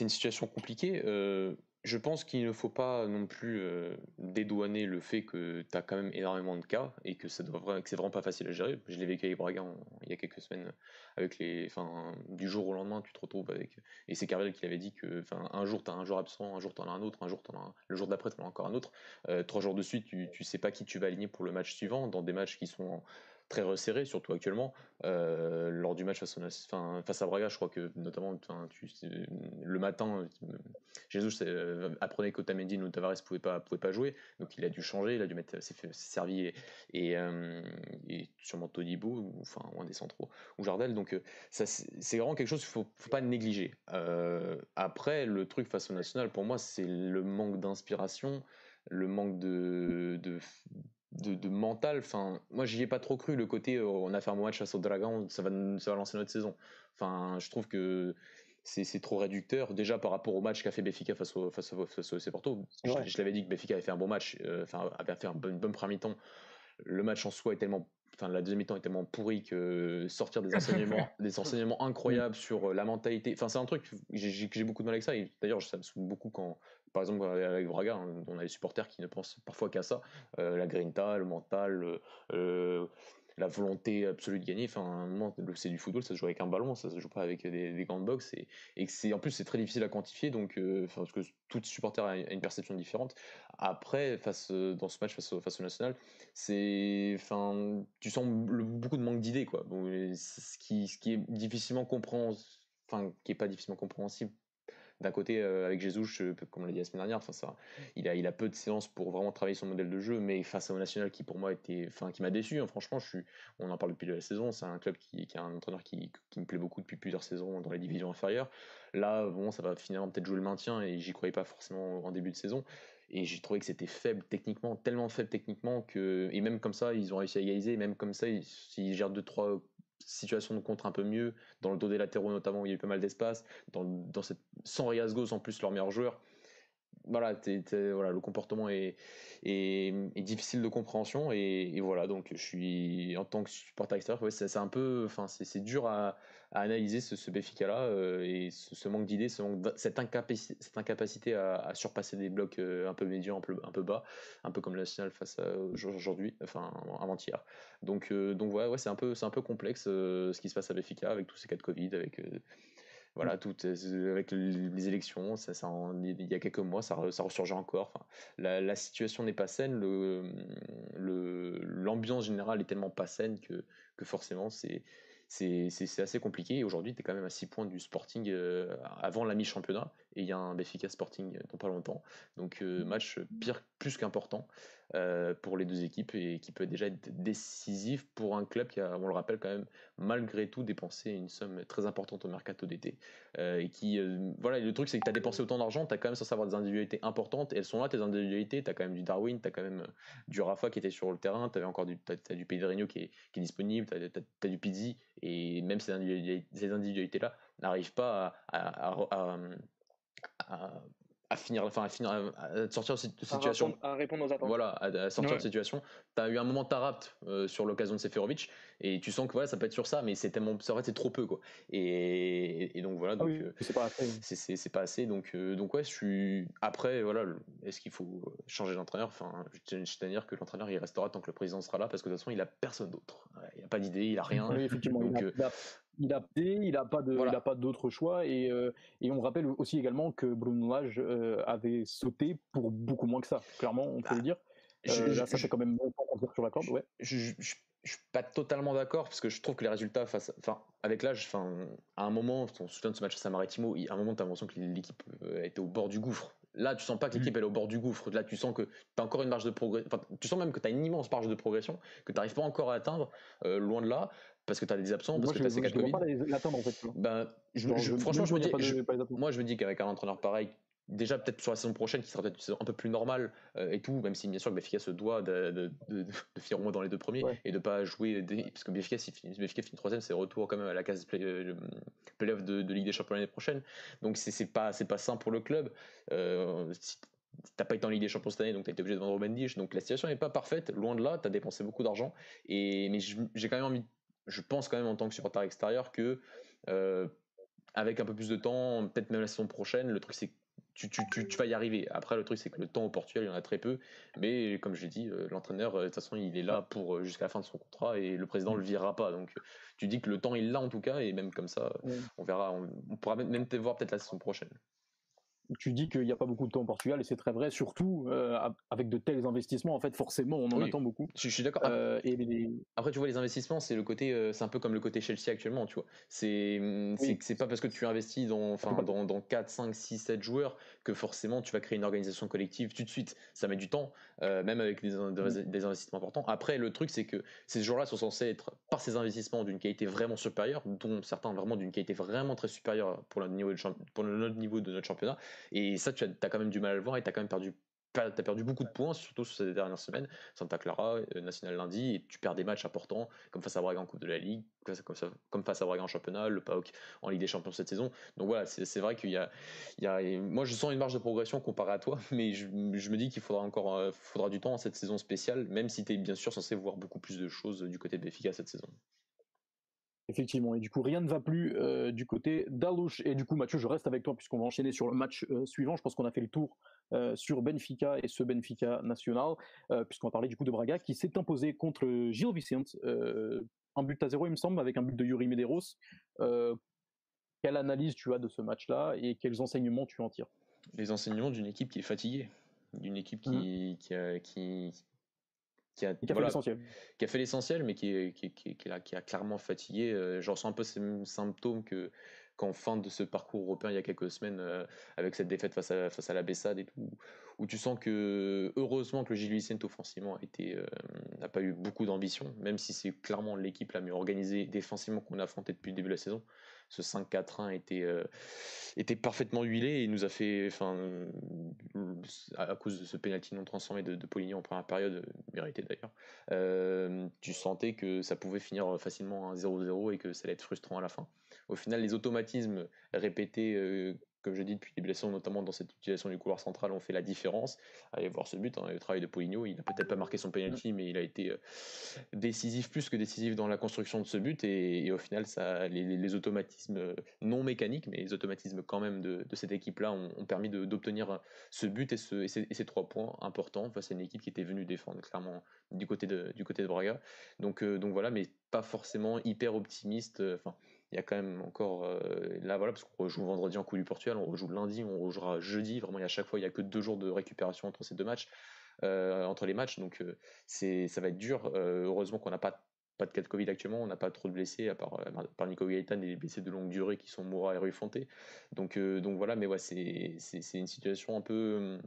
B: une situation compliquée. Euh, je pense qu'il ne faut pas non plus euh, dédouaner le fait que tu as quand même énormément de cas et que c'est vraiment pas facile à gérer. Je l'ai vécu avec Braga il y a quelques semaines, avec les, enfin, du jour au lendemain, tu te retrouves avec. Et c'est Carvel qui avait dit que un jour tu as un jour absent, un jour tu en as un autre, un jour as le jour d'après tu en as encore un autre. trois jours de suite, tu, tu sais pas qui tu vas aligner pour le match suivant, dans des matchs qui sont très resserré, surtout actuellement. Euh, lors du match face, face à Braga, je crois que notamment le matin, Jésus euh, apprenait qu'Otamendi ou Tavares pouvait pas, pouvait pas jouer, donc il a dû changer, il a dû mettre ses, servi et, et, euh, et, sûrement Todibo, ou, enfin, un des centraux, ou Jardel. Donc ça, c'est vraiment quelque chose qu'il faut, faut pas négliger. après, le truc face au national, pour moi, c'est le manque d'inspiration, le manque de, de de, mental. Enfin, moi, j'y ai pas trop cru. Le côté, euh, on a fait un match face au Dragon, ça va, ça va lancer notre saison. Enfin, je trouve que c'est trop réducteur. Déjà par rapport au match qu'a fait Béfica face au, face au, face au Porto. Je, l'avais dit que Béfica avait fait un bon match, euh, enfin, avait fait un bon, une bonne première mi-temps. Le match en soi est tellement enfin la deuxième mi-temps est tellement pourri que sortir des enseignements des enseignements incroyables sur euh, la mentalité enfin c'est un truc j'ai beaucoup de mal avec ça. Et d'ailleurs ça me saoule beaucoup quand par exemple avec Braga, hein, on a des supporters qui ne pensent parfois qu'à ça, euh, la grinta, le mental, euh, la volonté absolue de gagner. Enfin, c'est du football, ça se joue avec un ballon, ça se joue pas avec des, des grandes box, et, et c'est en plus c'est très difficile à quantifier, donc euh, parce que tout supporter a une perception différente. Après, face dans ce match face au, face au national, c'est, enfin, tu sens beaucoup de manque d'idées, quoi. ce qui, ce qui est difficilement compréhensible, enfin, qui est pas difficilement compréhensible d'un côté, euh, avec Jesus, comme on l'a dit la semaine dernière, enfin ça, il a, il a peu de séances pour vraiment travailler son modèle de jeu, mais face au National qui pour moi était, enfin qui m'a déçu. Hein, franchement, je suis, on en parle depuis la saison. C'est un club qui, a un entraîneur qui, qui, me plaît beaucoup depuis plusieurs saisons dans les divisions inférieures. Là, bon, ça va finalement peut-être jouer le maintien et j'y croyais pas forcément en début de saison. Et j'ai trouvé que c'était faible techniquement, tellement faible techniquement que, et même comme ça, ils ont réussi à égaliser. Même comme ça, s'ils gèrent deux trois situation de contre un peu mieux, dans le dos des latéraux notamment où il y a eu pas mal d'espace, dans, cette, sans Riasgos en plus leur meilleur joueur. Voilà, voilà, le comportement est, est, difficile de compréhension et, voilà, donc je suis en tant que supporter extérieur, ouais, c'est un peu, enfin c'est dur à, analyser ce, ce là euh, et ce, manque d'idées, cette, incapacité, cette incapacité à, surpasser des blocs euh, un peu médians, un peu, un peu bas, un peu comme le National face à aujourd'hui, enfin avant-hier. Donc donc ouais, ouais c'est un peu c'est un peu complexe ce qui se passe à Béfica avec tous ces cas de Covid, avec voilà, tout avec les élections, ça, ça il y a quelques mois, ça, ça ressurgeait encore. Enfin, la, la situation n'est pas saine, le, l'ambiance générale est tellement pas saine que, que forcément c'est, c'est assez compliqué. Et aujourd'hui, tu es quand même à 6 points du Sporting euh, avant la mi-championnat. Et il y a un Benfica Sporting dans pas longtemps. Donc, euh, match pire, plus qu'important euh, pour les deux équipes et qui peut déjà être décisif pour un club qui a, on le rappelle quand même, malgré tout dépensé une somme très importante au mercato d'été. et qui, voilà, le truc, c'est que tu as dépensé autant d'argent, tu as quand même censé avoir des individualités importantes. Et elles sont là, tes individualités. Tu as quand même du Darwin, tu as quand même du Rafa qui était sur le terrain, tu as encore du, as, du Pedrinho qui est, qui est disponible, tu as, as, du Pizzi et même ces individualités-là n'arrivent pas à, à finir, enfin à finir, à sortir de cette situation.
D: À répondre, aux attentes.
B: Voilà, à, sortir de cette situation. Tu as eu un moment tarapt euh, sur l'occasion de Seferovic et tu sens que voilà, ça peut être sur ça, mais c'est tellement, en fait, c'est trop peu quoi. Et, et donc voilà, ah donc
A: euh, c'est pas assez.
B: C'est pas assez, donc euh, donc ouais, je suis. Après voilà, est-ce qu'il faut changer d'entraîneur? Enfin, je tiens à dire que l'entraîneur il restera tant que le président sera là parce que de toute façon il a personne d'autre. Il a pas d'idée, il a rien.
A: Oui, effectivement. Donc, il a, il a il a pas de, il a pas d'autre choix et, euh, et on rappelle aussi également que Bruno Lage euh, avait sauté pour beaucoup moins que ça. Clairement, on peut bah, le dire. Euh, là, ça fait quand même longtemps qu'on sur la corde. Ouais.
B: Je, je, suis pas totalement d'accord parce que je trouve que les résultats face, enfin, avec l'âge, enfin, à un moment, on se souvient de ce match à Maritimo, à un moment, tu as l'impression que l'équipe était au bord du gouffre. Là, tu sens pas que l'équipe mm. est au bord du gouffre. Là, tu sens que tu as encore une marge de progression. Enfin, tu sens même que tu as une immense marge de progression que tu n'arrives pas encore à atteindre, loin de là parce que tu as des absents, parce que tu as ces cas de Covid.
A: l'attendre en fait.
B: Ben, je, franchement, je me dis, moi je me dis qu'avec un entraîneur pareil, déjà peut-être sur la saison prochaine qui sera peut-être un peu plus normal euh, et tout, même si bien sûr que Béfica se doit de, de, de, de, finir au moins dans les deux premiers et de pas jouer, des, parce que Béfica, si Béfica finit troisième, c'est retour quand même à la case play, euh, playoff de, Ligue des Champions l'année prochaine. Donc c'est pas, pas sain pour le club. Euh, si t'as pas été en Ligue des Champions cette année, donc t'as été obligé de vendre Ruben Donc la situation n'est pas parfaite, loin de là, t'as dépensé beaucoup d'argent. Et mais j'ai quand même envie je pense quand même en tant que supporter extérieur que euh, avec un peu plus de temps, peut-être même la saison prochaine, le truc c'est que tu, tu, tu, vas y arriver. Après, le truc c'est que le temps au Portugal, il y en a très peu. Mais comme je l'ai dit, euh, l'entraîneur, euh, de toute façon, il est là pour jusqu'à la fin de son contrat et le président le virera pas. Donc tu dis que le temps il l'a en tout cas et même comme ça, on verra. On, pourra même te voir peut-être la saison prochaine
A: tu dis qu'il n'y a pas beaucoup de temps au Portugal et c'est très vrai, surtout euh, avec de tels investissements. En fait, forcément, on en attend beaucoup.
B: Je, suis d'accord. Euh, Après, tu vois, les investissements, c'est le côté, euh, c'est un peu comme le côté Chelsea actuellement, tu vois. C'est c'est pas parce que tu investis dans, enfin, dans, dans 4, 5, 6, 7 joueurs que forcément tu vas créer une organisation collective tout de suite. Ça met du temps, même avec des, des, investissements importants. Après, le truc, c'est que ces joueurs-là sont censés être, par ces investissements, d'une qualité vraiment supérieure, dont certains vraiment d'une qualité vraiment très supérieure pour, le niveau de, pour notre niveau de notre championnat. Et ça, tu as, quand même du mal à le voir et tu as quand même perdu as perdu beaucoup de points, surtout sur ces dernières semaines. Santa Clara, euh, National lundi, et tu perds des matchs importants, comme face à Braga en Coupe de la Ligue, comme, face à Braga en championnat, le PAOK en Ligue des Champions cette saison. Donc voilà, c'est vrai qu'il y, a, il y a. Moi, je sens une marge de progression comparé à toi, mais je, me dis qu'il faudra encore euh, faudra du temps en cette saison spéciale, même si tu es bien sûr censé voir beaucoup plus de choses du côté de Béfica cette saison.
A: Effectivement, et du coup rien ne va plus euh, du côté d'Alouche. Et du coup Mathieu, je reste avec toi puisqu'on va enchaîner sur le match euh, suivant. Je pense qu'on a fait le tour euh, sur Benfica et ce Benfica national, puisqu'on va parler du coup de Braga qui s'est imposé contre Gil Vicente. un but à zéro il me semble, avec un but de Yuri Medeiros. quelle analyse tu as de ce match-là et quels enseignements tu en tires?
B: Les enseignements d'une équipe qui est fatiguée, d'une équipe qui, mmh. qui,
A: qui a, fait l'essentiel.
B: Qui a fait l'essentiel, mais qui, qui, qui, a, qui, a, clairement fatigué. Euh, J'en ressens un peu ces mêmes symptômes que qu'en fin de ce parcours européen il y a quelques semaines, euh, avec cette défaite face à, face à la Bessade et tout, où tu sens que heureusement que le Gilles Vicente offensivement euh, n'a pas eu beaucoup d'ambition, même si c'est clairement l'équipe la mieux organisée défensivement qu'on a affronté depuis le début de la saison ce 5-4-1 était, euh, était parfaitement huilé et nous a fait, enfin, à, cause de ce pénalty non transformé de, de Poligny en première période, mérité d'ailleurs, euh, tu sentais que ça pouvait finir facilement à 0-0 et que ça allait être frustrant à la fin. Au final, les automatismes répétés euh, comme je dis depuis les blessures, notamment dans cette utilisation du couloir central, ont fait la différence. Allez voir ce but, hein, le travail de Poligno, il n'a peut-être pas marqué son penalty, mais il a été euh, décisif, plus que décisif dans la construction de ce but. Et, au final, ça, les, automatismes euh, non mécaniques, mais les automatismes quand même de, cette équipe-là ont, permis d'obtenir ce but et, ce, ces, trois points importants face à une équipe qui était venue défendre clairement du côté de, du côté de Braga. Donc, euh, donc voilà, mais pas forcément hyper optimiste. Enfin, il y a quand même encore euh, là voilà parce qu'on rejoue vendredi en Coupe du Portugal, on rejoue lundi, on rejouera jeudi. Vraiment, il y a chaque fois il y a que deux jours de récupération entre ces deux matchs, euh, entre les matchs, donc euh, c'est ça va être dur. heureusement qu'on n'a pas pas de cas de Covid actuellement, on n'a pas trop de blessés à part, par Nico Gaëtan et les blessés de longue durée qui sont Moura et Fonte. Donc donc voilà, mais ouais c'est une situation un peu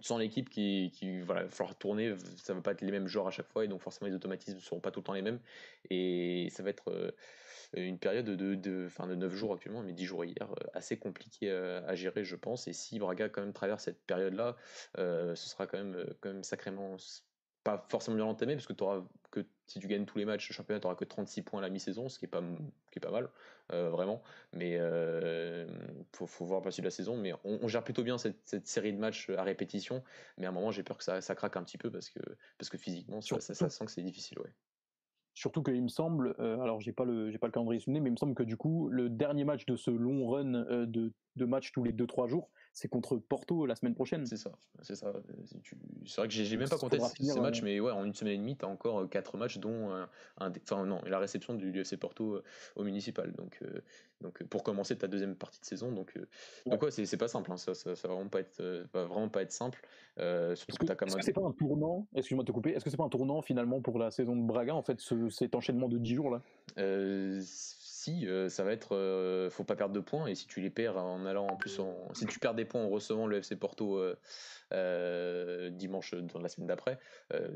B: sans l'équipe qui, qui voilà, falloir tourner, ça va pas être les mêmes genres à chaque fois, et donc forcément les automatismes ne seront pas tout le temps les mêmes, et ça va être une période de, de, fin de 9 jours actuellement, mais 10 jours hier, euh, assez compliqué euh, à gérer, je pense. Et si Braga quand même traverse cette période-là, euh, ce sera quand même, quand même sacrément pas forcément bien entamé parce que, auras que si tu gagnes tous les matchs, le championnat, tu n'auras que 36 points à la mi-saison, ce qui est pas, qui est pas mal, vraiment. Mais il faut, faut, voir passer de la saison. Mais on, gère plutôt bien cette, cette, série de matchs à répétition. Mais à un moment, j'ai peur que ça, ça, craque un petit peu parce que, parce que physiquement, ça, ça, ça sent que c'est difficile. Ouais.
A: Surtout qu'il me semble, euh, alors j'ai pas le j'ai pas le calendrier souvenir, mais il me semble que du coup le dernier match de ce long run euh, de, de matchs tous les 2-3 jours, c'est contre Porto la semaine prochaine.
B: C'est ça, c'est ça. C'est vrai que j'ai même pas compté ces, matchs, mais ouais, en une semaine et demie, tu as encore 4 matchs, dont un, enfin non, la réception du UFC Porto euh, au municipal. Donc, donc pour commencer ta deuxième partie de saison, donc donc ouais, c'est pas simple, hein, ça, ça, va vraiment pas être va vraiment pas être simple.
A: est-ce que, c'est pas un tournant Excuse-moi de te couper. Est-ce que c'est pas un tournant finalement pour la saison de Braga en fait, ce, cet enchaînement de 10 jours là?
B: Si euh, ça va être euh, faut pas perdre de points et si tu les perds en allant en plus en, si tu perds des points en recevant le FC Porto euh, dimanche dans la semaine d'après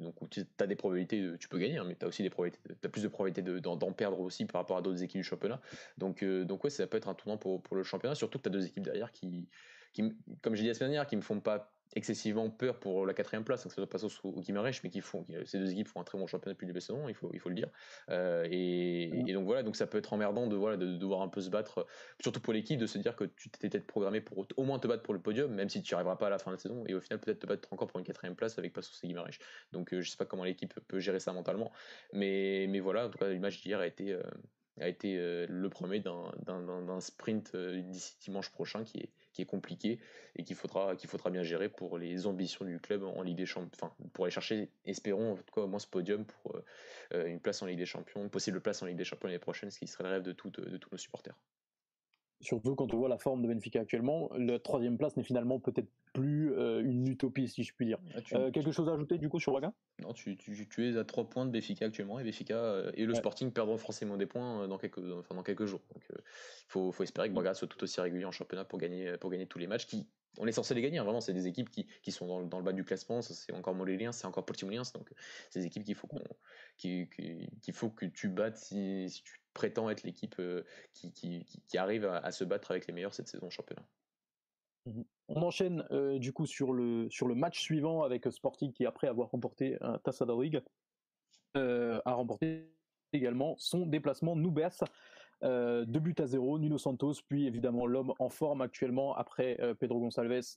B: donc tu as des probabilités tu peux gagner hein, mais tu as aussi des probabilités as plus de probabilités d'en perdre aussi par rapport à d'autres équipes du championnat. Donc donc ouais ça peut être un tournant pour, pour le championnat surtout que tu as deux équipes derrière qui, qui comme j'ai dit la semaine dernière qui me font pas excessivement peur pour la quatrième place, que ce soit Passos ou Guimarães, mais qui font, ces deux équipes font un très bon championnat depuis le début de saison, il faut, il faut le dire. Euh, et, donc voilà, donc ça peut être emmerdant de, voilà, de, devoir un peu se battre, surtout pour l'équipe, de se dire que tu t'étais peut-être programmé pour au moins te battre pour le podium, même si tu n'y arriveras pas à la fin de la saison, et au final peut-être te battre encore pour une quatrième place avec Passos et Guimarães. Donc euh, je sais pas comment l'équipe peut gérer ça mentalement, mais, mais voilà, en tout cas l'image d'hier a été... Euh, a été le premier d'un sprint d'ici dimanche prochain qui est, qui est compliqué et qu'il faudra, bien gérer pour les ambitions du club en Ligue des Champions, enfin, pour aller chercher, espérons en au moins ce podium pour euh, une place en Ligue des Champions, une possible place en Ligue des Champions l'année prochaine, ce qui serait le rêve de tous nos supporters.
A: Surtout quand on voit la forme de Benfica actuellement, la troisième place n'est finalement peut-être plus euh, une utopie, si je puis dire. Ah, euh, quelque chose à ajouter du coup sur Braga?
B: Non, tu, tu, tu, es à trois points de Benfica actuellement, et Benfica et le Sporting perdront forcément des points dans quelques, enfin, dans quelques jours. Donc il faut, faut, espérer que Braga soit tout aussi régulier en championnat pour gagner, pour gagner tous les matchs qui on est censé les gagner, hein, vraiment, c'est des équipes qui, qui sont dans, dans, le bas du classement, c'est encore Molélien, c'est encore Portimonien, donc c'est des équipes qu'il faut, qu'on, qu'il, faut que tu battes si, si tu prétend être l'équipe euh, qui, arrive à, se battre avec les meilleurs cette saison championnat.
A: Mmh On enchaîne euh, du coup sur le, match suivant avec Sporting qui, après avoir remporté un Tassa euh, a remporté également son déplacement Nubes. Euh, deux buts à zéro, Nuno Santos, puis évidemment l'homme en forme actuellement après Pedro Gonçalves,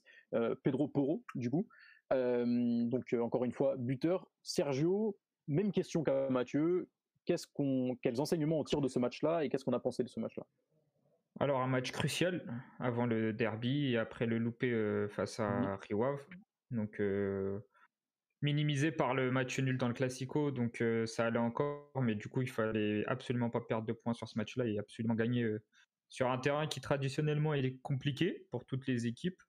A: Pedro Porro du coup. donc encore une fois, buteur. Sergio, même question qu'à Mathieu, qu'est-ce qu'on, quels enseignements on tire de ce match-là et qu'est-ce qu'on a pensé de ce match-là?
C: Alors un match crucial avant le derby et après le loupé euh, face à mmh. Donc euh, minimisé par le match nul dans le Classico, donc euh, ça allait encore, mais du coup il fallait absolument pas perdre de points sur ce match-là et absolument gagner sur un terrain qui traditionnellement est compliqué pour toutes les équipes.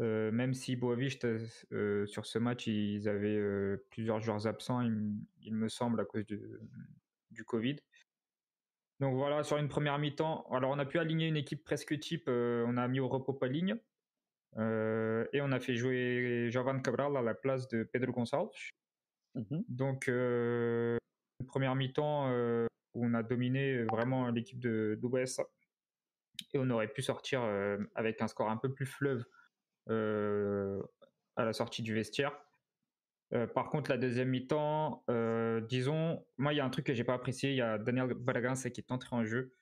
C: Euh, même si Boavist, euh, sur ce match, ils avaient euh, plusieurs joueurs absents, il, me semble, à cause du Covid. Donc voilà, sur une première mi-temps, alors on a pu aligner une équipe presque type, on a mis au repos pas ligne, et on a fait jouer Jovan Cabral à la place de Pedro Gonçalves. Mmh Donc, une première mi-temps où on a dominé vraiment l'équipe de d'OBS, et on aurait pu sortir avec un score un peu plus fleuve à la sortie du vestiaire. Euh, par contre, la deuxième mi-temps, euh, disons, moi, il y a un truc que j'ai pas apprécié. Il y a Daniel Bragança qui est entré en jeu.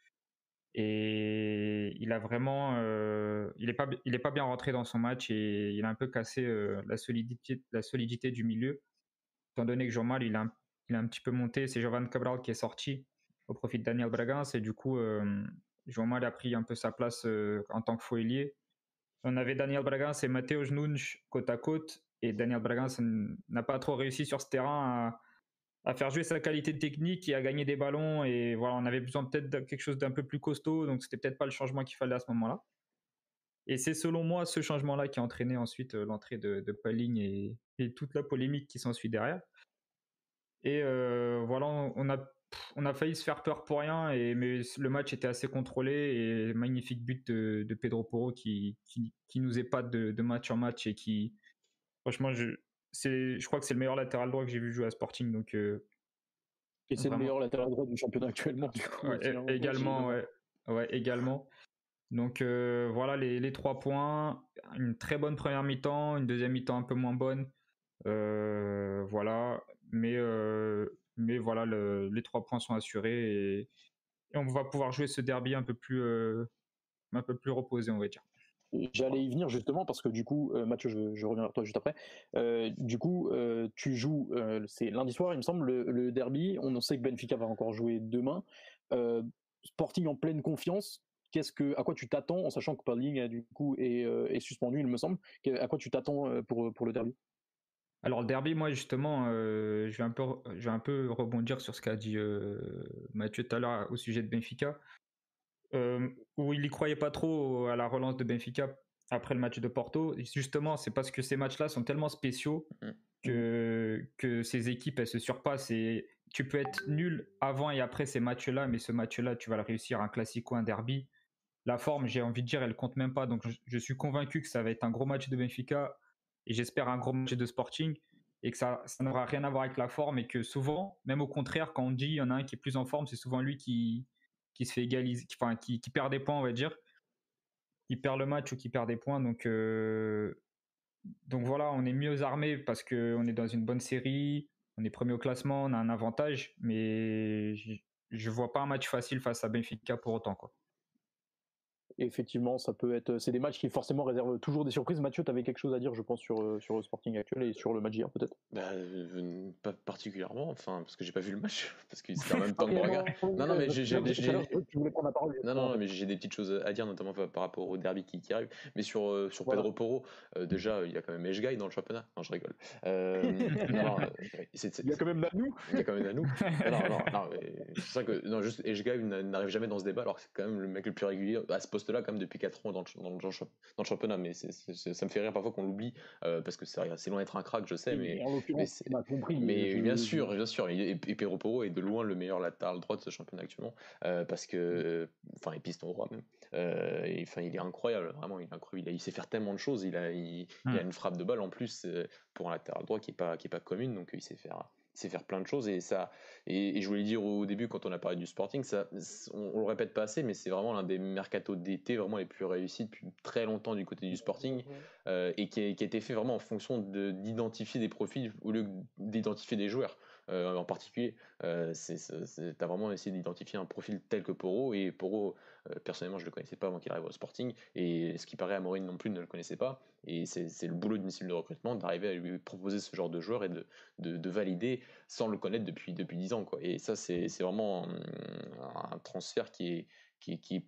C: Et il a vraiment, euh, il est pas, il est pas bien rentré dans son match et il a un peu cassé euh, la solidité, la solidité du milieu. Étant donné que Jean-Mal, il a, il a un petit peu monté, c'est Jovan Cabral qui est sorti au profit de Daniel Bragance et du coup, euh, Jean-Mal a pris un peu sa place en tant que faux On avait Daniel Bragance et Matteo Nunes côte à côte et Daniel Bragance n'a pas trop réussi sur ce terrain à faire jouer sa qualité technique et à gagner des ballons. Et voilà, on avait besoin peut-être de quelque chose d'un peu plus costaud, donc c'était peut-être pas le changement qu'il fallait à ce moment-là. Et c'est selon moi ce changement-là qui a entraîné ensuite euh, l'entrée de, de et, et, toute la polémique qui s'ensuit derrière. Et euh, voilà, on a, on a failli se faire peur pour rien, et, mais le match était assez contrôlé et magnifique but de, Pedro Porro qui, qui, qui, nous épate de, de match en match et qui, franchement, je, je crois que c'est le meilleur latéral droit que j'ai vu jouer à Sporting. Donc, euh,
A: et c'est le meilleur latéral droit du championnat actuellement.
C: également, ouais, ouais, également. Donc euh, voilà les, les, trois points. Une très bonne première mi-temps, une deuxième mi-temps un peu moins bonne. Euh, voilà, mais mais voilà, les trois points sont assurés et, on va pouvoir jouer ce derby un peu plus un peu plus reposé, on va dire.
A: J'allais y venir justement parce que du coup, euh, Mathieu, je, reviens vers toi juste après. Euh, du coup, euh, tu joues, c'est lundi soir, il me semble, le, derby. On sait que Benfica va encore jouer demain. Sporting en pleine confiance. Qu'est-ce que, à quoi tu t'attends en sachant que Pauling du coup est, est, suspendu, il me semble. À quoi tu t'attends pour, pour le derby?
C: Alors le derby, moi justement, je, vais un peu, je vais un peu rebondir sur ce qu'a dit Mathieu tout à l'heure au sujet de Benfica. Euh, où il y croyait pas trop à la relance de Benfica après le match de Porto. justement, c'est parce que ces matchs-là sont tellement spéciaux mm. que, que ces équipes, elles se surpassent et tu peux être nul avant et après ces matchs-là, mais ce match-là, tu vas le réussir, un classico, un derby. La forme, j'ai envie de dire, elle compte même pas. Donc, je, suis convaincu que ça va être un gros match de Benfica et j'espère un gros match de Sporting et que ça, n'aura rien à voir avec la forme et que souvent, même au contraire, quand on dit il y en a un qui est plus en forme, c'est souvent lui qui, se fait égaliser, enfin qui, qui, perd des points, on va dire, qui perd le match ou qui perd des points. Donc, euh, donc voilà, on est mieux armé parce qu'on est dans une bonne série, on est premier au classement, on a un avantage, mais je, ne vois pas un match facile face à Benfica pour autant quoi
A: effectivement, ça peut être. C'est des matchs qui forcément réservent toujours des surprises. Mathieu, tu avais quelque chose à dire, je pense, sur, euh, sur le Sporting actuel et sur le match hier, peut-être?
B: Bah, euh, Pas particulièrement, enfin, parce que j'ai pas vu le match, parce que c'était en même temps de regarder. Non, non, mais j'ai des petites choses à dire, notamment par rapport au derby qui, qui arrive. Mais sur, euh, sur Pedro Porro, déjà, il y a quand même Eshgai dans le championnat. Non, je rigole.
A: non, il y a quand même Nanou.
B: Il y a quand même Nanou. non, non, non, c'est ça que. Non, juste Eshgai n'arrive jamais dans ce débat, alors que c'est quand même le mec le plus régulier à ce poste là quand même depuis 4 ans dans le, dans le, championnat, mais ça me fait rire parfois qu'on l'oublie euh, parce que c'est loin d'être un crack, je sais, mais, mais, bien sûr, bien sûr, et, et Poro est de loin le meilleur latéral droit de ce championnat actuellement euh, parce que, enfin, et piston droit même. Euh, enfin, il est incroyable, vraiment, il est incroyable. Il, sait faire tellement de choses. Il a, il, a hmm. une frappe de balle en plus pour un latéral droit qui est pas qui est pas commune, donc il sait faire c'est faire plein de choses et ça et, je voulais dire au début quand on a parlé du Sporting ça on, le répète pas assez mais c'est vraiment l'un des mercatos d'été vraiment les plus réussis depuis très longtemps du côté du Sporting euh, et qui a, qui a, été fait vraiment en fonction d'identifier des profils au lieu d'identifier des joueurs euh, en particulier. Euh, tu as vraiment essayé d'identifier un profil tel que Poro, et Poro, euh, personnellement, je ne le connaissais pas avant qu'il arrive au Sporting, et ce qui paraît à Maureen non plus ne le connaissait pas, et c'est le boulot d'une cellule de recrutement d'arriver à lui proposer ce genre de joueur et de, de, valider sans le connaître depuis, depuis 10 ans. Quoi. Et ça, c'est vraiment un, transfert qui est, qui, qui,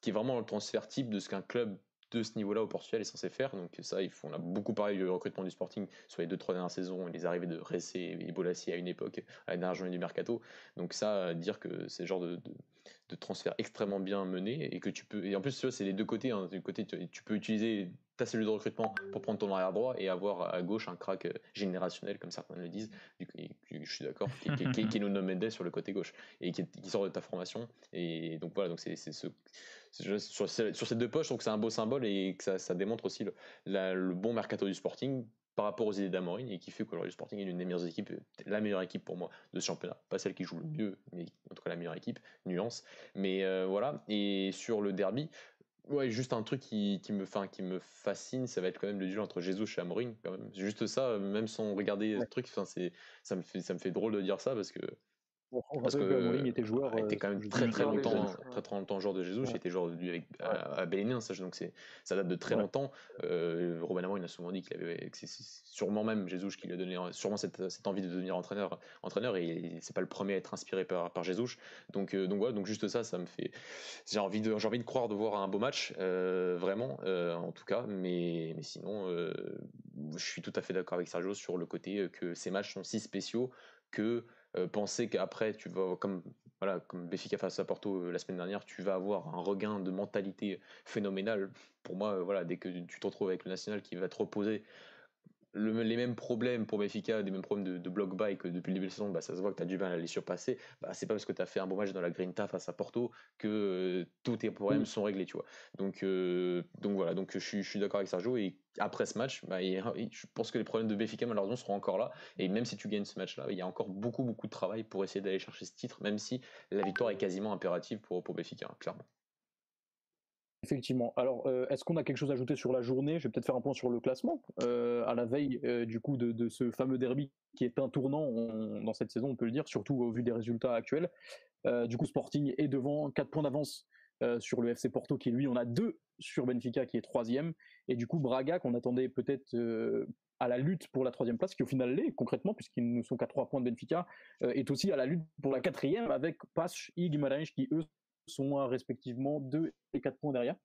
B: qui est vraiment le transfert type de ce qu'un club de ce niveau-là au Portugal est censé faire. Donc ça, il faut, on a beaucoup parlé du recrutement du Sporting sur les deux trois dernières saisons, les arrivées de Ressé et Bolassi à une époque, à la dernière journée du mercato. Donc ça, dire que c'est le genre de, de, transfert extrêmement bien mené et que tu peux et en plus c'est les deux côtés. Hein. Du côté tu, peux utiliser ta cellule de recrutement pour prendre ton arrière droit et avoir à gauche un crack générationnel comme certains le disent. je suis d'accord, qui, est Nuno Mendes sur le côté gauche et qui, sort de ta formation. Et donc voilà, donc c'est ce sur, ces deux poches, je trouve que c'est un beau symbole et que ça, démontre aussi le, bon mercato du Sporting par rapport aux idées d'Amorine et qui fait qu'aujourd'hui le Sporting est l'une des meilleures équipes, la meilleure équipe pour moi de ce championnat. Pas celle qui joue le mieux, mais en tout cas la meilleure équipe, nuance. Mais euh, voilà, et sur le derby, ouais, juste un truc qui, me, fin, qui me fascine, ça va être quand même le duel entre Jesus et Amorine. Quand même. Juste ça, même sans regarder le truc, ça, me fait, ça me fait drôle de dire ça parce que parce que était joueur. Il était quand même très très longtemps, très très longtemps joueur de Jesus. Il était joueur de, avec, à, à Bénin, ça, donc ça date de très longtemps. Euh, Robin Amand, il a souvent dit qu'il avait, que c'est sûrement même Jesus qui lui a donné sûrement cette, cette envie de devenir entraîneur, entraîneur et c'est pas le premier à être inspiré par, par Jesus. Donc euh, donc voilà, donc juste ça, ça me fait, j'ai envie de j'ai envie de croire de voir un beau match, euh, vraiment, euh, en tout cas. Mais mais sinon, je suis tout à fait d'accord avec Sergio sur le côté que ces matchs sont si spéciaux que euh, penser qu'après, tu vas, comme, voilà, comme Béfica face à Porto euh, la semaine dernière, tu vas avoir un regain de mentalité phénoménal. Pour moi, euh, voilà, dès que tu te retrouves avec le national qui va te reposer les mêmes problèmes pour Benfica, des mêmes problèmes de, block buy que depuis le début de la saison, bah, ça se voit que tu as du mal à les surpasser. Bah, c'est pas parce que tu as fait un bon match dans la Grinta face à Porto que euh, tous tes problèmes sont réglés, tu vois. Donc, euh, donc voilà, donc je, je suis d'accord avec Sergio et après ce match, bah, je pense que les problèmes de Benfica malheureusement seront encore là. Et même si tu gagnes ce match-là, il y a encore beaucoup beaucoup de travail pour essayer d'aller chercher ce titre, même si la victoire est quasiment impérative pour pour Benfica, clairement.
A: Effectivement. Alors, euh, est-ce qu'on a quelque chose à ajouter sur la journée? Je vais peut-être faire un point sur le classement. Euh, à la veille euh, du coup de, ce fameux derby qui est un tournant dans cette saison, on peut le dire, surtout au vu des résultats actuels. du coup, Sporting est devant, 4 points d'avance sur le FC Porto qui lui, on a deux sur Benfica qui est troisième. Et du coup, Braga, qu'on attendait peut-être à la lutte pour la troisième place, qui au final l'est concrètement, puisqu'ils ne sont qu'à 3 points de Benfica, est aussi à la lutte pour la quatrième avec Pache et Guimarães qui eux sont respectivement 2 et 4 points derrière.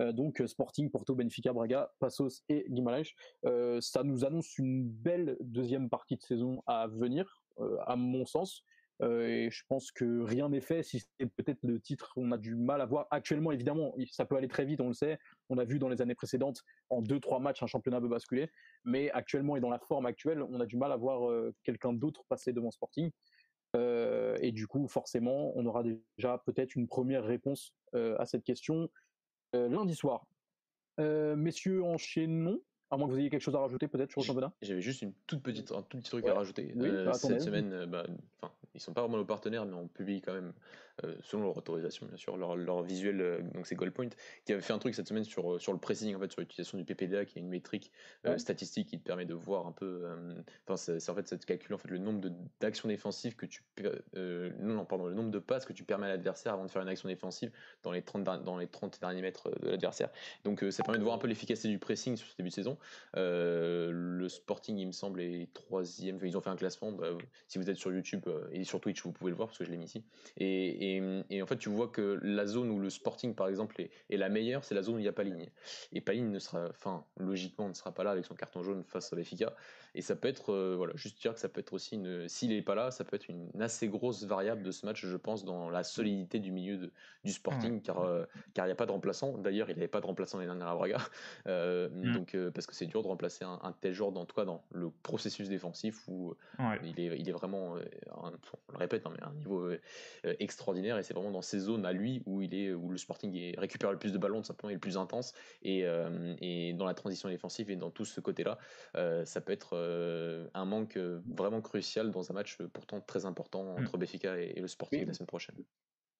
A: Euh, donc euh, Sporting, Porto, Benfica, Braga, Passos et Guimarães. Euh, ça nous annonce une belle deuxième partie de saison à venir, à mon sens. et je pense que rien n'est fait. Si c'est peut-être le titre, on a du mal à voir. Actuellement, évidemment, ça peut aller très vite, on le sait. On a vu dans les années précédentes, en 2-3 matchs, un championnat peut basculer. Mais actuellement et dans la forme actuelle, on a du mal à voir quelqu'un d'autre passer devant Sporting. Euh, et du coup, forcément, on aura déjà peut-être une première réponse euh, à cette question euh, lundi soir. messieurs, enchaînons. À moins que vous ayez quelque chose à rajouter peut-être sur le championnat?
B: J'avais juste une toute petite, un tout petit truc à rajouter. Bah, cette semaine, bah, ils sont pas vraiment nos partenaires, mais on publie quand même euh, selon leur autorisation bien sûr, leur, leur visuel, euh, donc c'est Goalpoint, qui avait fait un truc cette semaine sur, euh, sur le pressing, en fait, sur l'utilisation du PPDA, qui est une métrique statistique qui te permet de voir un peu, enfin c'est en fait ça te calcule en fait le nombre d'actions défensives que tu, non, non pardon, le nombre de passes que tu permets à l'adversaire avant de faire une action défensive dans les 30, dans les 30 derniers mètres de l'adversaire. Donc ça permet de voir un peu l'efficacité du pressing sur ce début de saison. le Sporting, il me semble, est troisième. Ils ont fait un classement. Bah, si vous êtes sur YouTube et sur Twitch, vous pouvez le voir parce que je l'ai mis ici. Et, et, en fait, tu vois que la zone où le Sporting, par exemple, est, la meilleure, c'est la zone où il n'y a pas ligne. Et Payne ne sera, enfin, logiquement, ne sera pas là avec son carton jaune face à Benfica. Et ça peut être, euh, voilà, juste dire que ça peut être aussi une, s'il n'est pas là, ça peut être une assez grosse variable de ce match, je pense, dans la solidité du milieu du Sporting, car euh, car il n'y a pas de remplaçant. D'ailleurs, il n'y avait pas de remplaçant les dernières à Braga, euh, mm. donc parce que c'est dur de remplacer un, tel joueur, dans, tout cas dans le processus défensif où il est, il est vraiment, on le répète, hein, mais un niveau extraordinaire. Et c'est vraiment dans ces zones à lui où il est, où le Sporting est, récupère le plus de ballons, simplement est le plus intense. Et, et dans la transition défensive et dans tout ce côté-là, ça peut être euh, un manque euh, vraiment crucial dans un match euh, pourtant très important mm. entre Béfica et, le Sporting la semaine prochaine.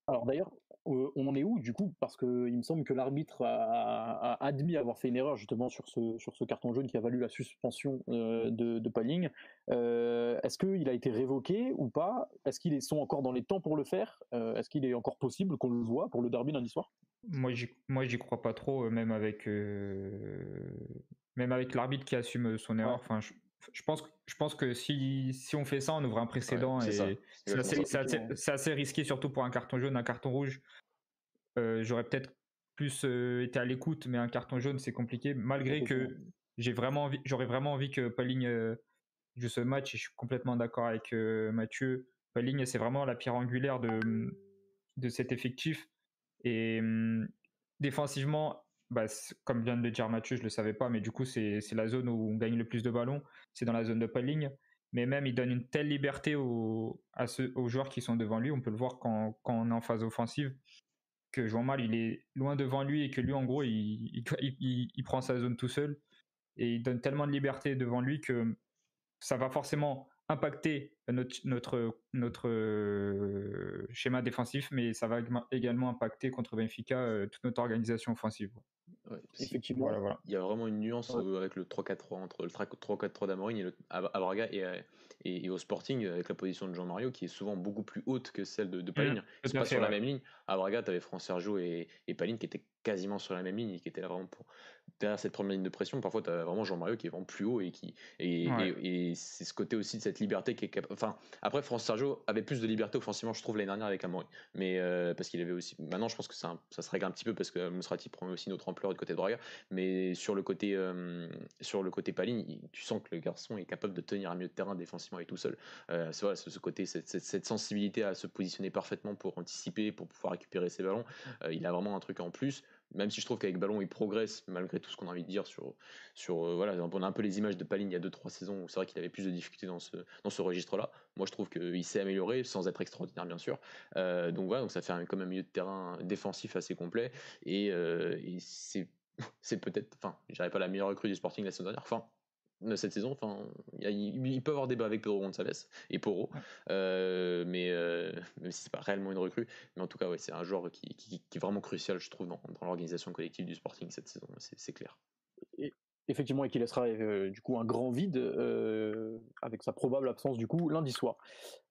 A: Alors d'ailleurs, on en est où du coup? Parce qu'il me semble que l'arbitre a, admis avoir fait une erreur justement sur ce, sur ce carton jaune qui a valu la suspension de, de Palling. Est-ce qu'il a été révoqué ou pas? Est-ce qu'ils sont encore dans les temps pour le faire? Est-ce qu'il est encore possible qu'on le voit pour le derby lundi soir?
C: Moi, j'y crois pas trop, même avec même avec l'arbitre qui assume son erreur. Enfin, je pense, je pense que si, si on fait ça, on ouvre un précédent et c'est assez, risqué, surtout pour un carton jaune, un carton rouge. Euh, j'aurais peut-être plus euh, été à l'écoute, mais un carton jaune, c'est compliqué. Malgré que j'ai vraiment envie, j'aurais vraiment envie que Pauline euh, joue ce match et je suis complètement d'accord avec Mathieu. Pauline, c'est vraiment la pierre angulaire de, de cet effectif. Et hum, défensivement, bah, comme vient de le dire Mathieu, je ne le savais pas, mais du coup, c'est la zone où on gagne le plus de ballons. C'est dans la zone de Pauling. Mais même, il donne une telle liberté aux, joueurs qui sont devant lui. On peut le voir quand, on est en phase offensive, que Jean Mal, il est loin devant lui et que lui, en gros, il, prend sa zone tout seul. Et il donne tellement de liberté devant lui que ça va forcément impacter notre, schéma défensif, mais ça va également impacter contre Benfica euh, toute notre organisation offensive.
B: Effectivement. Il y a vraiment une nuance euh, avec le 3-4-3 entre le 3-4-3 d'Amorim et le, à, Braga et, et, au Sporting, avec la position de Jean-Mario, qui est souvent beaucoup plus haute que celle de, de
C: Mmh,
B: Paline.
C: tout
B: c'est pas
C: fait,
B: sur la même ligne. À Braga, tu avais France Sergio et, et Paline qui étaient quasiment sur la même ligne et qui étaient là vraiment pour. Derrière cette première ligne de pression, parfois tu as vraiment Jean-Mario qui est vraiment plus haut et qui. Et,
C: Ouais.
B: et- et c'est ce côté aussi de cette liberté qui est capable. Enfin, après, France Sergio avait plus de liberté offensivement, je trouve, l'année dernière avec Amaury. Mais euh, parce qu'il avait aussi. Maintenant, je pense que ça, ça se règle un petit peu parce que Mosrati prend aussi notre ampleur du côté de Braga. Mais sur le côté, euh, sur le côté Paline, tu sens que le garçon est capable de tenir un milieu de terrain défensivement et tout seul. Euh, c'est voilà, ce, côté, cette, cette- cette sensibilité à se positionner parfaitement pour anticiper, pour pouvoir récupérer ses ballons. Il a vraiment un truc en plus. Même si je trouve qu'avec ballon, il progresse malgré tout ce qu'on a envie de dire sur, sur euh, voilà, on a un peu les images de Paline il y a 2-3 saisons où c'est vrai qu'il avait plus de difficultés dans ce, dans ce registre-là. Moi, je trouve qu'il s'est amélioré sans être extraordinaire, bien sûr. Euh, donc voilà, donc ça fait un, comme un milieu de terrain défensif assez complet et, euh, c'est c'est peut-être, enfin, je dirais pas la meilleure recrue du Sporting la saison dernière, enfin, de cette saison, enfin, il, y a- il- il peut avoir débat avec Pedro Gonçalves et Poro, euh, mais euh, même si c'est pas réellement une recrue, mais en tout cas, ouais, c'est un joueur qui, qui- qui est vraiment crucial, je trouve, dans, dans l'organisation collective du Sporting cette saison, c'est clair.
A: effectivement, et qui laissera euh, du coup un grand vide avec sa probable absence du coup lundi soir.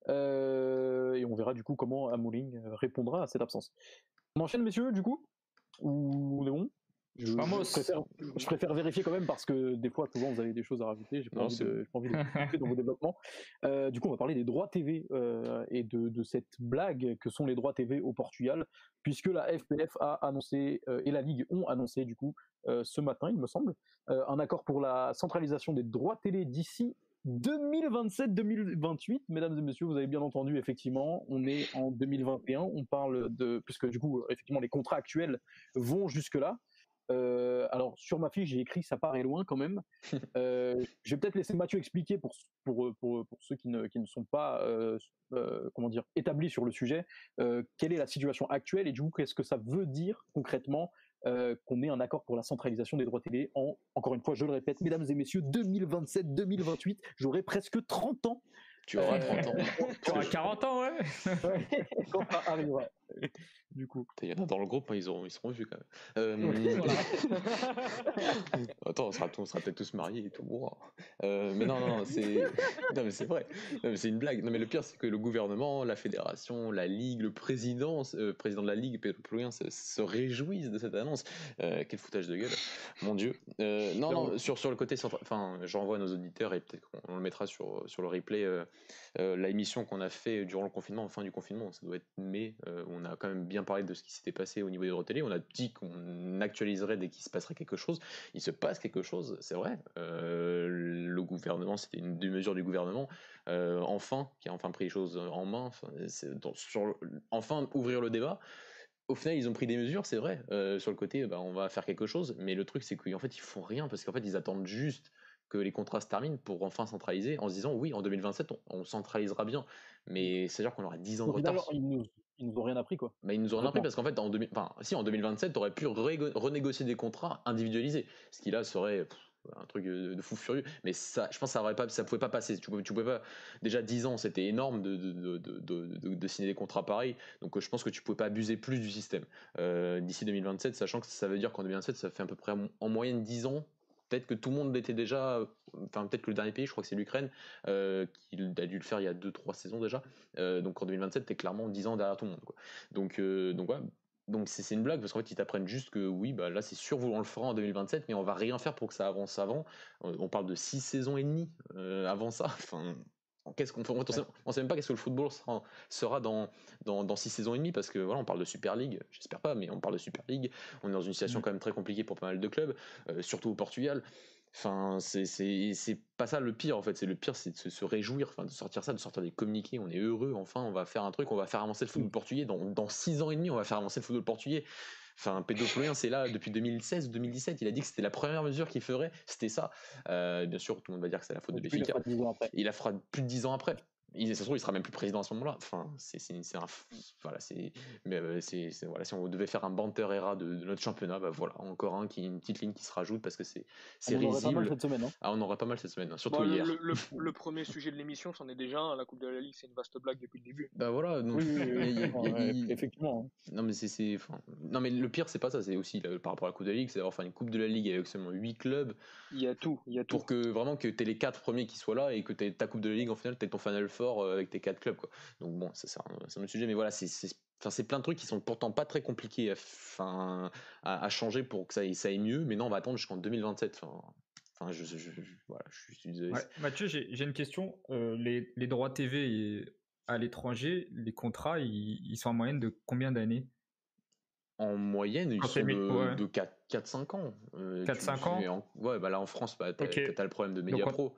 A: Et on verra du coup comment Amoling euh, répondra à cette absence. On enchaîne, messieurs, du coup? Ou on est bon? Je, préfère, je préfère vérifier quand même parce que des fois, souvent, vous avez des choses à rajouter. J'ai pas, envie de- pas envie de vous couper dans vos développements. Euh, du coup, on va parler des droits TV euh, et de, de cette blague que sont les droits TV au Portugal, puisque la FPF a annoncé euh, et la Ligue ont annoncé du coup ce matin, il me semble, un accord pour la centralisation des droits télé d'ici 2027-2028, mesdames et messieurs, vous avez bien entendu, effectivement, on est en 2021, on parle de, puisque du coup, effectivement, les contrats actuels vont jusque-là. Euh, alors, sur ma fiche, j'ai écrit ça paraît loin quand même. Euh, je vais peut-être laisser Mathieu expliquer pour, pour, pour, pour ceux qui ne, qui ne sont pas euh, euh, comment dire, établis sur le sujet, euh, quelle est la situation actuelle et du coup, qu'est-ce que ça veut dire concrètement euh, qu'on ait un accord pour la centralisation des droits télé en, encore une fois, je le répète, mesdames et messieurs, 2027-2028, j'aurai presque 30 ans
B: Tu auras
A: Euh,
B: 30 ans.
C: Tu auras 40 ans, ouais.
A: quand ça arrivera. Du coup.
B: Il y en a dans le groupe, hein, ils, auront, ils seront vus quand même. Euh, Attends, on sera, on sera peut-être tous mariés et tout. Wow. Euh, mais non, non, c'est non, mais c'est vrai. C'est une blague. Non, mais le pire, c'est que le gouvernement, la fédération, la ligue, le président, euh, président de la ligue, Pedro Plouin, se, se réjouissent de cette annonce. Euh, quel foutage de gueule, mon Dieu. Euh, non, non, sur, sur le côté, centra- enfin, je renvoie à nos auditeurs et peut-être qu'on le mettra sur, sur le replay. euh, euh, la émission qu'on a fait durant le confinement, en fin du confinement, ça doit être mai, euh, on a quand même bien parlé de ce qui s'était passé au niveau des droits télé. On a dit qu'on actualiserait dès qu'il se passerait quelque chose. Il se passe quelque chose, c'est vrai. Euh, le gouvernement, c'était une des mesures du gouvernement, euh, enfin, qui a enfin pris les choses en main. Enfin, dans- sur enfin ouvrir le débat. Au final, ils ont pris des mesures, c'est vrai. Euh, sur le côté, bah, on va faire quelque chose. Mais le truc, c'est qu'en fait, ils font rien parce qu'en fait, ils attendent juste que les contrats se terminent pour enfin centraliser en se disant oui, en 2027, on, on centralisera bien. Mais c'est-à-dire qu'on aura 10 ans de retard.
A: ils nous, ils nous ont rien appris, quoi.
B: Bah, ils nous ont rien appris parce qu'en fait, en, 2000 enfin, si, en 2027, tu aurais pu renégocier des contrats individualisés. Ce qui là serait pff, un truc de, de fou furieux. Mais ça, je pense que ça aurait pas, ça pouvait pas passer. Tu tu pouvais pas. Déjà 10 ans, c'était énorme de, de, de, signer des contrats pareils. Donc euh, je pense que tu pouvais pas abuser plus du système. Euh, D'ici 2027, sachant que ça veut dire qu'en 2027, ça fait à peu près en moyenne 10 ans. Peut-être que tout le monde était déjà, enfin peut-être que le dernier pays, je crois que c'est l'Ukraine, euh, qui a dû le faire il y a 2-3 saisons déjà. Euh, donc en 2027, t'es clairement 10 ans derrière tout le monde. Donc, euh, donc. Donc c'est une blague parce qu'en fait ils t'apprennent juste que oui bah là c'est sûr on le fera en 2027 mais on va rien faire pour que ça avance avant. Euh, on parle de 6 saisons et demie avant ça. Enfin qu'est-ce qu'on fait on, sait, on sait même pas qu'est-ce que le football sera, sera dans dans dans 6 saisons et demie parce que voilà on parle de Super League j'espère pas mais on parle de Super League on est dans une situation
C: Mm.
B: quand même très compliquée pour pas mal de clubs euh, surtout au Portugal. Enfin, c'est- pas ça le pire en fait. C'est le pire, c'est de se, se réjouir, enfin de sortir ça, de sortir des communiqués. On est heureux, enfin, on va faire un truc, on va faire avancer le football portugais. Dans, dans six ans et demi, on va faire avancer le football portugais. Enfin, Pedro c'est là depuis 2016 ou 2017. Il a dit que c'était la première mesure qu'il ferait, c'était ça. Euh, bien sûr, tout le monde va dire que c'est la faute de Béfica. Il la fera plus de dix ans après. Il, ça se trouve, il sera même plus président à ce moment-là. Enfin, c'est, c'est, un, voilà, c'est, mais euh, c'est, voilà, si on devait faire un banter era de, notre championnat, bah voilà, encore un qui, une petite ligne qui se rajoute parce que c'est, c'est
A: Ah, on aurait
B: risible.
A: pas mal cette semaine. hein.
B: Ah, on aurait pas mal cette semaine, hein, surtout
D: Bon,
B: hier.
D: le- le- le premier sujet de l'émission, c'en est déjà un. La Coupe de la Ligue, c'est une vaste blague depuis le début.
B: Bah voilà, donc,
A: Oui, oui, oui, effectivement. hein.
B: Non mais c'est, c'est- enfin, non mais le pire c'est pas ça, c'est aussi là, par rapport à la Coupe de la Ligue, c'est d'avoir fait une Coupe de la Ligue avec seulement 8 clubs
D: Il y a tout, il y a tout.
B: pour que vraiment que t'aies les quatre premiers qui soient là et que t'aies ta Coupe de la Ligue en finale, t'aies ton Final Four euh, avec tes quatre clubs quoi. Donc bon, ça c'est un, un autre sujet, mais voilà, c'est, c'est, plein de trucs qui sont pourtant pas très compliqués à, enfin, à, à changer pour que ça, aille- ça aille mieux, mais non on va attendre jusqu'en 2027. Enfin, enfin je, je, je- je- voilà, je suis désolé.
C: Ouais, Mathieu, j'ai une question. Euh, les, les droits TV à l'étranger, les contrats, ils, ils sont en moyenne de combien d'années?
B: En moyenne, ils sont de,
C: ouais.
B: de 4-5 ans. Euh,
C: 4-5
B: tu-
C: ans?
B: en- Ouais, bah là en France, bah, t'as le problème de
C: Donc,
B: Media
C: on-
B: Pro.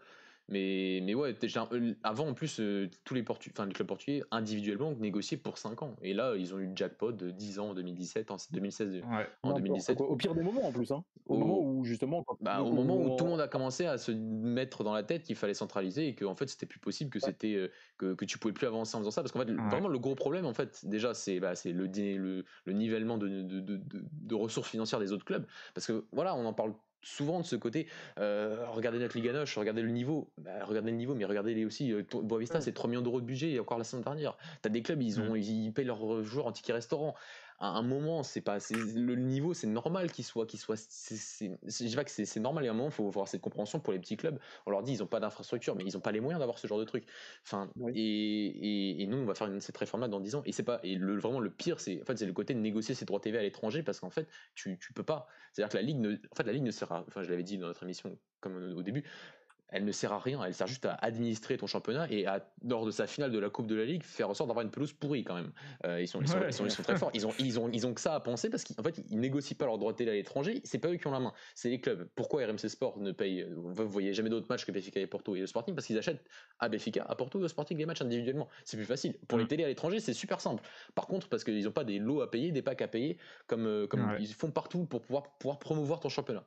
B: Mais, mais ouais, déjà, euh, avant en plus, euh, tous les, Portu- les clubs portugais individuellement négociaient pour 5 ans. Et là, ils ont eu le jackpot de 10 ans en 2017, en 2016,
C: Ouais.
B: en
A: N'importe
B: 2017.
A: quoi. Au pire des moments en plus. Hein. Au,
B: Au-
A: moment où justement. quand-
B: Bah, au moment où tout le monde a commencé à se mettre dans la tête qu'il fallait centraliser et que en fait c'était plus possible, que c'était euh, que, que tu pouvais plus avancer en faisant ça, parce qu'en fait
C: Ouais.
B: vraiment le gros problème en fait déjà c'est bah, le, le le nivellement de, de- de ressources financières des autres clubs, parce que voilà on en parle souvent de ce côté euh, regardez notre Liga Noche, regardez le niveau Bah, regardez le niveau mais regardez les aussi euh, Boavista c'est 3 millions d'euros de budget et encore la semaine dernière. T'as des clubs ils ont ils payent leurs joueurs en ticket restaurant à un moment c'est pas le niveau c'est normal qu'il soit qu'il soit je dis pas que c'est normal et à un moment faut avoir cette compréhension pour les petits clubs. On leur dit ils ont pas d'infrastructure mais ils ont pas les moyens d'avoir ce genre de truc. Enfin
A: Oui.
B: et, et, et nous on va faire une, cette réforme là dans 10 ans. Et c'est pas et le, vraiment le pire c'est en fait c'est le côté de négocier ses droits TV à l'étranger parce qu'en fait tu, tu peux pas. C'est à dire que la ligue ne en fait la ligue ne sert à enfin je l'avais dit dans notre émission comme au début elle ne sert à rien, elle sert juste à administrer ton championnat et à, lors de sa finale de la Coupe de la Ligue, faire en sorte d'avoir une pelouse pourrie quand même. Euh, ils, sont, ils, sont,
C: Ouais.
B: ils, sont, ils sont très forts, ils ont, ils, ont, ils ont que ça à penser parce qu'en fait, ils négocient pas leurs droits de télé à l'étranger, c'est pas eux qui ont la main, c'est les clubs. Pourquoi RMC Sport ne paye, vous voyez jamais d'autres matchs que Benfica et Porto et le Sporting? Parce qu'ils achètent à Benfica, à Porto et au Sporting les matchs individuellement. C'est plus facile. Pour les
C: Mm.
B: télés à l'étranger, c'est super simple. Par contre, parce qu'ils n'ont pas des lots à payer, des packs à payer, comme, euh, comme
C: Ouais.
B: ils font partout pour pouvoir, pouvoir promouvoir ton championnat.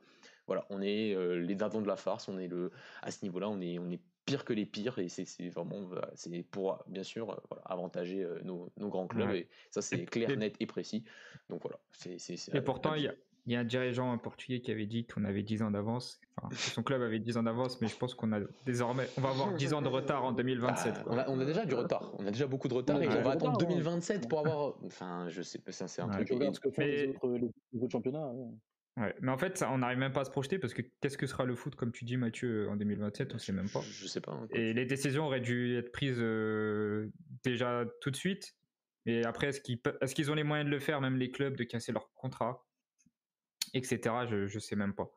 B: Voilà, on est euh, les dindons de la farce, on est le, à ce niveau-là, on est, on est pire que les pires et c'est c'est vraiment, c'est pour bien sûr euh, voilà, avantager euh, nos, nos grands clubs
C: Ouais.
B: et ça c'est clair,
C: et-
B: net et précis. Donc voilà, c'est.
C: Et pourtant, il y a, il y a un dirigeant portugais qui avait dit qu'on avait 10 ans d'avance. Enfin, son club avait 10 ans d'avance, mais je pense qu'on a désormais, on va avoir 10 ans de retard en 2027.
B: Ah,
C: quoi.
B: on, a, on a déjà du retard, on a déjà beaucoup de retard
A: On a
B: et on va attendre
A: retard, hein.
B: 2027 pour avoir. Enfin, je sais pas, ça c'est un
C: Ouais.
B: truc.
A: Tu regardes ce que font les,
C: Mais-
A: autres, les, les autres championnats. ouais.
C: Ouais, Mais en fait, ça, on n'arrive même pas à se projeter parce que qu'est-ce que sera le foot, comme tu dis, Mathieu, en 2027 On sait même pas.
B: Je, je sais pas. hein.
C: Et les décisions auraient dû être prises euh, déjà tout de suite. Et après, est-ce qu'ils, pe- est-ce qu'ils ont les moyens de le faire, même les clubs, de casser leur contrat, etc. Je, je sais même pas.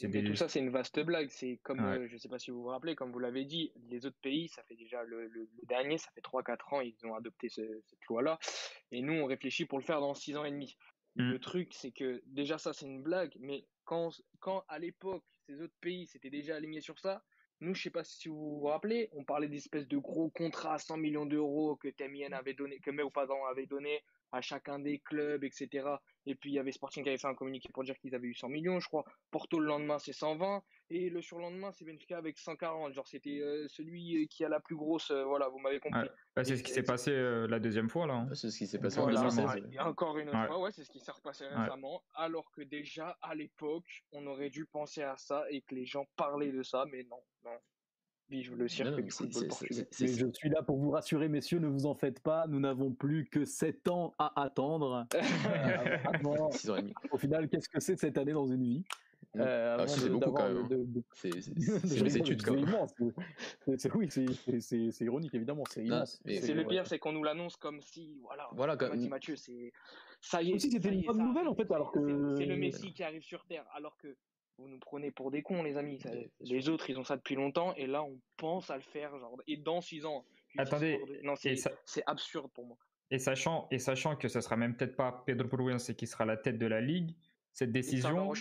C: Des...
D: tout ça, c'est une vaste blague. C'est comme,
C: Ouais.
D: euh, je sais pas si vous vous rappelez, comme vous l'avez dit, les autres pays, ça fait déjà le, le- le dernier, ça fait 3-4 ans, ils ont adopté ce- cette loi-là. Et nous, on réfléchit pour le faire dans 6 ans et demi.
C: Mm.
D: Le truc, c'est que déjà, ça, c'est une blague, mais quand, quand à l'époque, ces autres pays s'étaient déjà alignés sur ça, nous, je sais pas si vous vous rappelez, on parlait d'espèces de gros contrats à 100 millions d'euros que Temien avait donné, que pardon, avait donné à chacun des clubs, etc. Et puis il y avait Sporting qui avait fait un communiqué pour dire qu'ils avaient eu 100 millions, je crois. Porto le lendemain c'est 120 et le surlendemain c'est Benfica avec 140. Genre c'était euh, celui qui a la plus grosse. euh, voilà, vous m'avez compris.
C: Bah, c'est ce qui s'est passé euh, la deuxième fois là. hein.
B: C'est ce qui s'est passé en
D: Voilà,
B: 2016.
C: récemment,
D: et encore une autre
C: Ouais.
D: fois, ouais, c'est ce qui s'est repassé
C: Ouais.
D: récemment. Alors que déjà à l'époque, on aurait dû penser à ça et que les gens parlaient de ça, mais non, non. Vive le
B: Non,
D: cirque
B: non,
D: du football portugais.
A: je suis là pour vous rassurer, messieurs, ne vous en faites pas. Nous n'avons plus que 7 ans à attendre. Euh, avant-
B: Six ans et demi.
A: au final, qu'est-ce que c'est cette année dans une vie?
B: Mm.
A: Euh,
B: Ah, si, c'est beaucoup quand même, hein.
A: de-
B: C'est c'est-
A: de-
B: c'est les études quand
A: c'est
B: même.
A: immense. C'est- Oui, c'est- c'est- c'est c'est ironique évidemment, c'est
D: le pire, c'est qu'on nous l'annonce comme si, voilà,
B: Voilà,
D: comme dit Mathieu, c'est ça y est.
A: Comme si c'était une bonne nouvelle, en fait, alors
D: C'est-
A: que-
D: c'est le Messi qui arrive sur Terre, alors que vous nous prenez pour des cons, les amis. Ça- les autres, ils ont ça depuis longtemps, et là, on pense à le faire, genre, et dans six ans.
C: Attendez,
D: c'est
C: ça-
D: absurde pour moi.
C: et sachant, et sachant que ce sera même peut-être pas Pedro Prudense qui sera la tête de la ligue, cette décision.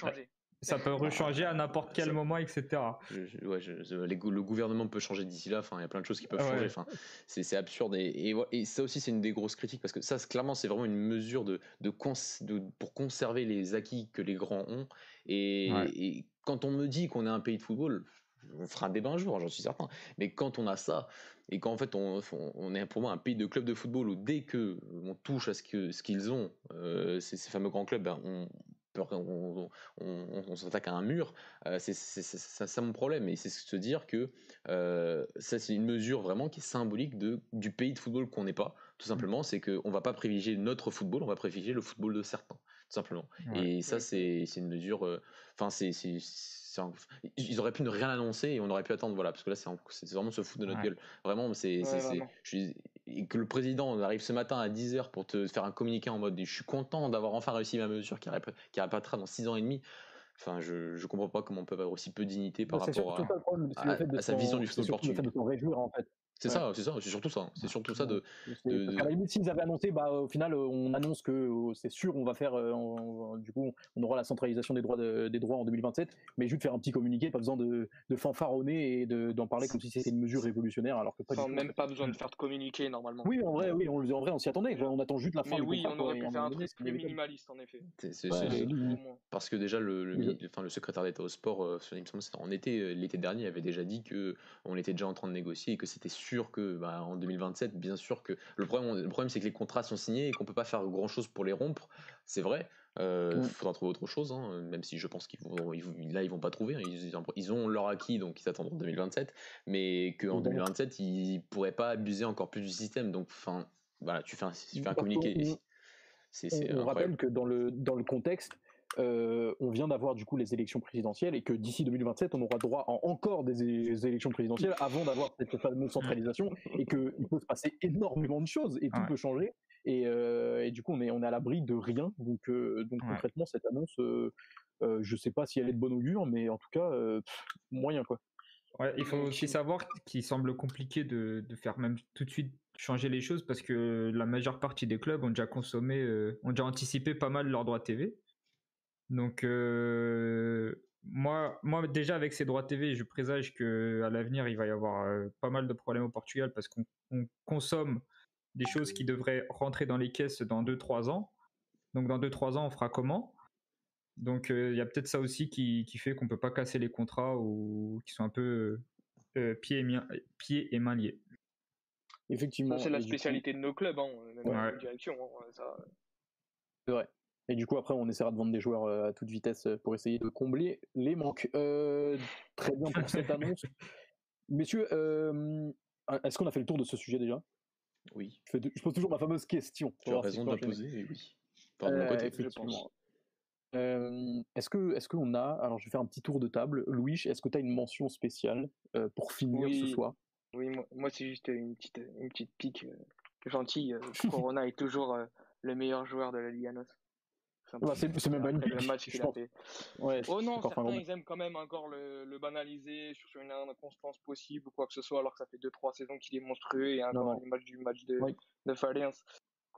C: Ça peut rechanger à n'importe quel
B: Ça-
C: moment, etc.
B: Je- je- ouais, je- je- les gou- le gouvernement peut changer d'ici là. Enfin, il y a plein de choses qui peuvent
C: Ouais.
B: changer. Enfin, c'est absurde et, et, ouais, et ça aussi c'est une des grosses critiques parce que ça, clairement, c'est vraiment une mesure de, de, cons- de- pour conserver les acquis que les grands ont. Et,
C: Ouais.
B: et quand on me dit qu'on est un pays de football, on fera un débat un jour, j'en suis certain. Mais quand on a ça, et qu'en fait on, on, est pour moi un pays de clubs de football où dès que on touche à ce qu'ils ont, ces, ces, fameux grands clubs, ben, on, on, s'attaque à un mur, euh, c'est ça, mon problème. Et c'est se dire que euh, ça, c'est une mesure vraiment qui est symbolique de, du pays de football qu'on n'est pas. Tout mmh. simplement, c'est qu'on ne va pas privilégier notre football, on va privilégier le football de certains, tout simplement. Et ça, c'est une mesure. Euh, enfin, c'est ils auraient pu ne rien annoncer et on aurait pu attendre, voilà, parce que là, c'est vraiment se foutre de notre gueule. Vraiment, c'est. et que le président arrive ce matin à 10h pour te faire un communiqué en mode je suis content d'avoir enfin réussi ma mesure qui, qui apparaîtra dans 6 ans et demi. Enfin, je, je comprends pas comment on peut avoir aussi peu de dignité par rapport à, à, sa vision du football portugais.
A: De réjouir, en fait.
B: C'est ça, c'est ça, c'est surtout ça. C'est surtout ça de. de,
A: À la limite, s'ils avaient annoncé, bah, au final, on annonce que euh, c'est sûr, on va faire, euh, du coup, on aura la centralisation des droits, des droits en 2027, mais juste faire un petit communiqué, pas besoin de, de fanfaronner et d'en parler comme si c'était une mesure révolutionnaire, alors que pas
D: du tout. même pas besoin de faire de communiqué normalement.
A: Oui, en vrai, oui, on, en vrai, on s'y attendait. On attend juste la fin.
D: Mais oui, on aurait pu faire un truc plus minimaliste en effet.
B: parce que déjà, le, enfin, le secrétaire d'État au sport, euh, en été, l'été dernier, avait déjà dit que on était déjà en train de négocier et que c'était sûr que bah, en 2027, bien sûr que le problème, le problème c'est que les contrats sont signés et qu'on peut pas faire grand chose pour les rompre. C'est vrai. Il euh, faudra trouver autre chose, hein, même si je pense qu'ils vont, là ils vont pas trouver. Hein. ils, ils, ont leur acquis, donc ils attendent en 2027, mais qu'en 2027 ils pourraient pas abuser encore plus du système. Donc, enfin, voilà, tu fais un, tu fais un communiqué.
A: on, on rappelle que dans le dans le contexte, euh, on vient d'avoir du coup les élections présidentielles et que d'ici 2027, on aura droit à encore des, élections présidentielles avant d'avoir cette fameuse centralisation et qu'il peut se passer énormément de choses et tout peut changer. Euh, et, du coup, on est, on est à l'abri de rien. Donc, euh, donc concrètement, cette annonce, je sais pas si elle est de bon augure, mais en tout cas, moyen quoi.
C: il faut aussi savoir qu'il semble compliqué de, de, faire même tout de suite changer les choses parce que la majeure partie des clubs ont déjà consommé, ont déjà anticipé pas mal leurs droits TV. Donc euh, moi, moi déjà avec ces droits TV, je présage que à l'avenir il va y avoir euh, pas mal de problèmes au Portugal parce qu'on consomme des choses qui devraient rentrer dans les caisses dans 2-3 ans. Donc dans 2-3 ans, on fera comment? Donc euh, il y a peut-être ça aussi qui, qui fait qu'on peut pas casser les contrats ou qui sont un peu pieds, et mains, pieds et mains liés.
A: Effectivement.
D: c'est la spécialité de nos clubs, hein, même direction. Hein,
A: c'est vrai. Et du coup, après, on essaiera de vendre des joueurs euh, à toute vitesse euh, pour essayer de combler les manques. Euh, très bien pour cette annonce. Messieurs, est-ce qu'on a fait le tour de ce sujet déjà?
B: Oui.
A: Je, pose toujours ma fameuse question.
B: Tu as raison de la poser, oui.
A: Mon côté, est-ce que est-ce qu'on a alors je vais faire un petit tour de table Louis est-ce que tu as une mention spéciale pour finir ce soir?
D: Oui moi, c'est juste une petite une petite pique gentille Corona est toujours le meilleur joueur de la Ligue Anos
A: c'est même pas une pique.
D: match qu'il a fait. Ouais, oh non, certains ils aiment quand même encore le, le banaliser sur une inconstance possible ou quoi que ce soit, alors que ça fait 2-3 saisons qu'il est monstrueux et encore le match du match de, de Faliens.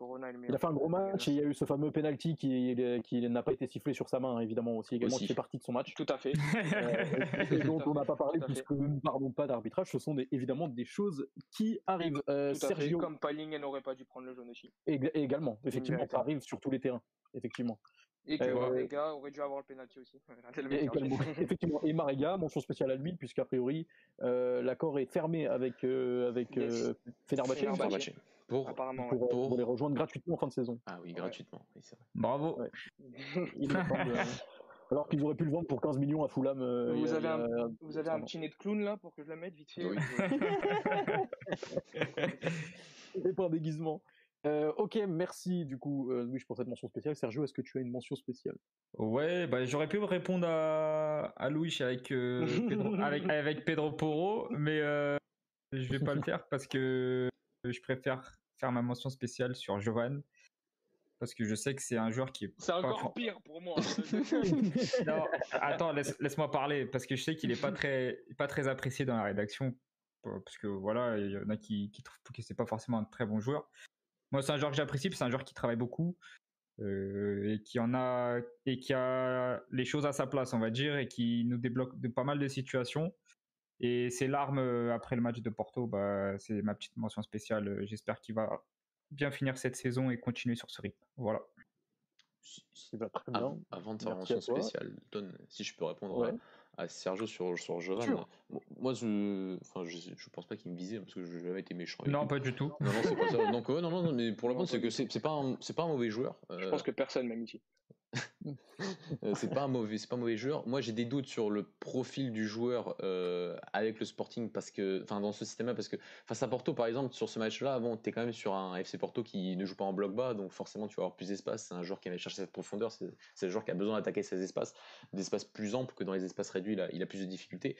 D: Corona est le
A: il a fait un gros match et il y a eu ce fameux penalty qui, qui n'a pas été sifflé sur sa main, évidemment, aussi, également, qui fait partie de son match.
D: Tout à fait.
A: Euh, dont on n'a pas parlé puisque nous ne parlons pas d'arbitrage. Ce sont évidemment des choses qui arrivent.
D: Euh, Sergio... Comme Paling n'aurait pas dû prendre le jaune aussi.
A: également, effectivement, ça arrive sur tous les terrains effectivement.
D: Et que euh, aurait dû avoir le penalty aussi.
A: et, effectivement. Et Marega, mention spéciale à lui, puisqu'a priori, euh, l'accord est fermé avec, euh, avec euh, Fenerbahce,
B: Pour,
A: Apparemment, pour, pour, les rejoindre gratuitement en fin de saison.
B: Ah oui, gratuitement. Oui, vrai.
C: Bravo.
A: alors qu'ils auraient pu le vendre pour 15 millions à Fulham.
D: vous, avez un, vous avez un petit nez de clown là pour que je le mette vite fait. Oui.
A: Et pas un déguisement. Euh, ok, merci du coup, euh, Louis, pour cette mention spéciale. Sergio, est-ce que tu as une mention spéciale?
C: Ouais, bah, j'aurais pu répondre à, à Louis avec, euh, Pedro, avec, avec, Pedro Porro, mais je vais pas le faire parce que je préfère faire ma mention spéciale sur Jovan. Parce que je sais que c'est un joueur qui est.
D: C'est encore pire pour moi.
C: non, attends, laisse, moi parler. Parce que je sais qu'il est pas très, pas très apprécié dans la rédaction. Parce que voilà, il y en a qui, qui trouvent que c'est pas forcément un très bon joueur. Moi, c'est un joueur que j'apprécie, c'est un joueur qui travaille beaucoup euh, et qui en a et qui a les choses à sa place, on va dire, et qui nous débloque de pas mal de situations. Et ses larmes euh, après le match de Porto, bah, c'est ma petite mention spéciale. J'espère qu'il va bien finir cette saison et continuer sur ce rythme. Voilà.
A: très bien.
B: Avant, de faire mention spéciale, si je peux répondre à Sergio sur, sur Jovan. Moi, je, enfin, je, je pense pas qu'il me visait parce que je n'ai jamais été méchant.
C: Non, pas du tout.
B: Non, non, c'est pas ça. Donc, ouais, non, non, mais pour le moment, c'est que c'est pas, un, pas un mauvais joueur.
D: Je pense que personne m'aime ici.
B: Euh, c'est pas un mauvais, c'est pas un mauvais joueur. Moi, j'ai des doutes sur le profil du joueur euh, avec le Sporting parce que, enfin, dans ce système-là, parce que face à Porto, par exemple, sur ce match-là, bon, t'es quand même sur un FC Porto qui ne joue pas en bloc bas, donc forcément, tu vas avoir plus d'espace. C'est un joueur qui va chercher cette profondeur. C'est, le joueur qui a besoin d'attaquer ces espaces, des espaces plus amples que dans les espaces réduits. Là, il a plus de difficultés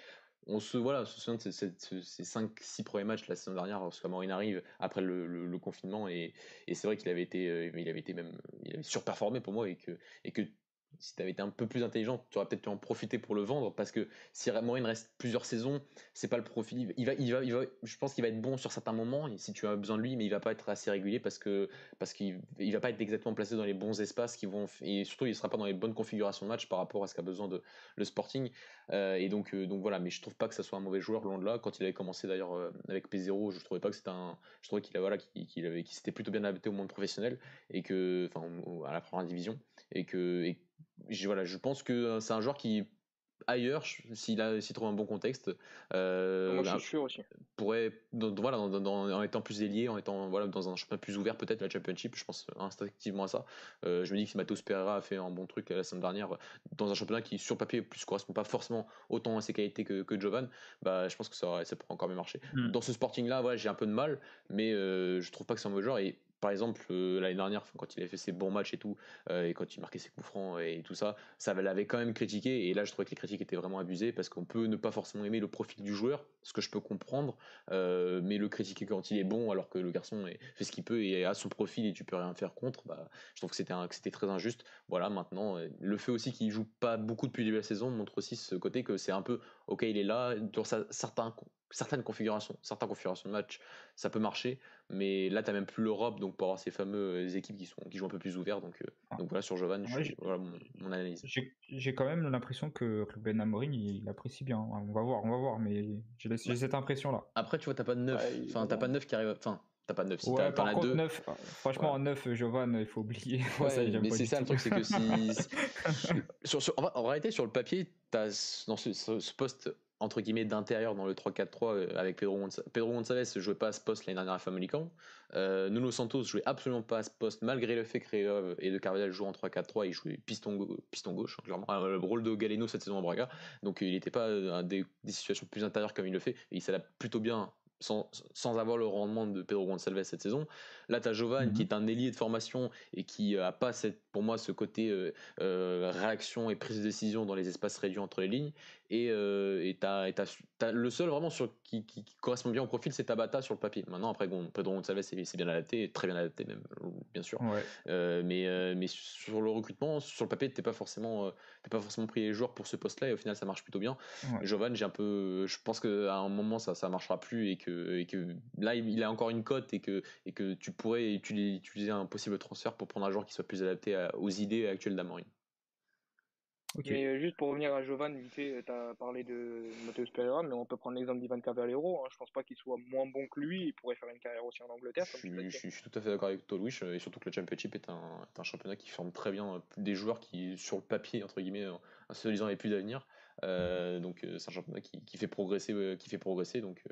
B: on se voilà, se souvient de ces, ces 5-6 premiers matchs la saison dernière lorsque Maureen arrive après le, confinement et, c'est vrai qu'il avait été euh, il avait été même surperformé pour moi et que si tu avais été un peu plus intelligent, tu aurais peut-être pu en profiter pour le vendre parce que si Morin reste plusieurs saisons, c'est pas le profil. Il va, il va, il va, je pense qu'il va être bon sur certains moments si tu as besoin de lui, mais il va pas être assez régulier parce que parce qu'il il va pas être exactement placé dans les bons espaces qui vont et surtout il sera pas dans les bonnes configurations de match par rapport à ce qu'a besoin de le Sporting. Euh, et donc euh, donc voilà, mais je trouve pas que ça soit un mauvais joueur loin de là. Quand il avait commencé d'ailleurs euh, avec P0, je trouvais pas que c'était un, je trouvais qu'il voilà qu'il avait, qu'il s'était plutôt bien adapté au monde professionnel et que enfin à la première division et que voilà, je pense que euh, c'est un joueur qui ailleurs, s'il a s'il trouve un bon contexte,
D: euh, Moi, je suis sûr aussi.
B: pourrait, voilà, en étant plus ailier, en étant voilà, dans un championnat plus ouvert, peut-être la Championship, je pense instinctivement à ça. Euh, je me dis que si Matos Pereira a fait un bon truc la semaine dernière, dans un championnat qui sur papier plus correspond pas forcément autant à ses qualités que, que Jovan, bah, je pense que ça, ça pourrait encore mieux marcher. Hmm. Dans ce Sporting-là, voilà, j'ai un peu de mal, mais je trouve pas que c'est un mauvais joueur et par exemple, euh, l'année dernière, quand il avait fait ses bons matchs et tout, euh, et quand il marquait ses coups francs et tout ça, ça l'avait quand même critiqué. Et là, je trouvais que les critiques étaient vraiment abusées parce qu'on peut ne pas forcément aimer le profil du joueur, ce que je peux comprendre, euh, mais le critiquer quand il est bon, alors que le garçon fait ce qu'il peut et a son profil et tu peux rien faire contre, bah, je trouve que c'était, très injuste. Voilà, maintenant, le fait aussi qu'il joue pas beaucoup depuis le début de la saison montre aussi ce côté que c'est un peu, ok, il est là, dans certains certaines configurations, certaines configurations de match, ça peut marcher, mais là, tu n'as même plus l'Europe, donc pour avoir ces fameuses équipes qui, sont, qui jouent un peu plus ouvert. Donc, euh, ah. donc voilà, sur Jovan, voilà mon, analyse.
C: J'ai quand même l'impression que Ruben Amorim, il, apprécie bien. On va voir, on va voir, mais j'ai cette impression-là.
B: Après, tu vois, t'as pas de neuf. enfin, t'as pas de neuf qui arrive. Enfin, T'as pas de neuf.
C: Si ouais, par contre, neuf, franchement, en neuf, Jovan, il faut oublier.
B: mais c'est ça le truc, c'est que si. sur, en, réalité, sur le papier, as, dans ce, ce, poste entre guillemets d'intérieur dans le 3-4-3 euh, avec Pedro, Gonçalves. Pedro Gonçalves ne jouait pas à ce poste l'année dernière à Famalican. Euh, Nuno Santos jouait absolument pas à ce poste malgré le fait que Réov et de Carvalhal jouent en 3-4-3. Il jouait piston, piston gauche, hein, clairement. Euh, le rôle de Galeno cette saison à Braga. Donc il n'était pas dans des, des, situations plus intérieures comme il le fait. Et il s'adapte plutôt bien sans, sans, avoir le rendement de Pedro Gonçalves cette saison. Là, tu as Jovan qui mhm. est un ailier de formation et qui a pas cette, pour moi ce côté réaction et prise de décision dans les espaces réduits entre les lignes. Et euh, le seul vraiment sur, qui, correspond bien au profil, c'est Tabata sur le papier. Maintenant, après, Pedro Gonçalves, c'est bien adapté, très bien adapté même, bien sûr. Euh, mais, euh, mais sur le recrutement, sur le papier, tu pas forcément, pas forcément pris les joueurs pour ce poste-là, et au final, ça marche plutôt bien. Jovan, j'ai un peu, je pense qu'à un moment, ça, ça marchera plus, et que, et que là, il a encore une cote, et que, et que tu pourrais utiliser un possible transfert pour prendre un joueur qui soit plus adapté aux idées actuelles
D: Mais euh, juste pour revenir à Jovan, vite tu as parlé de Matheus Pereira, mais on peut prendre l'exemple d'Ivan Cavallero. Hein. Je pense pas qu'il soit moins bon que lui. Il pourrait faire une carrière aussi en Angleterre.
B: Je, je, suis tout à fait d'accord avec toi, Louis, et surtout que le Championship est un, un, championnat qui forme très bien des joueurs qui, sur le papier, entre guillemets, à ce disant, plus d'avenir. Euh, donc euh, c'est un championnat qui, qui, fait progresser, qui fait progresser. Donc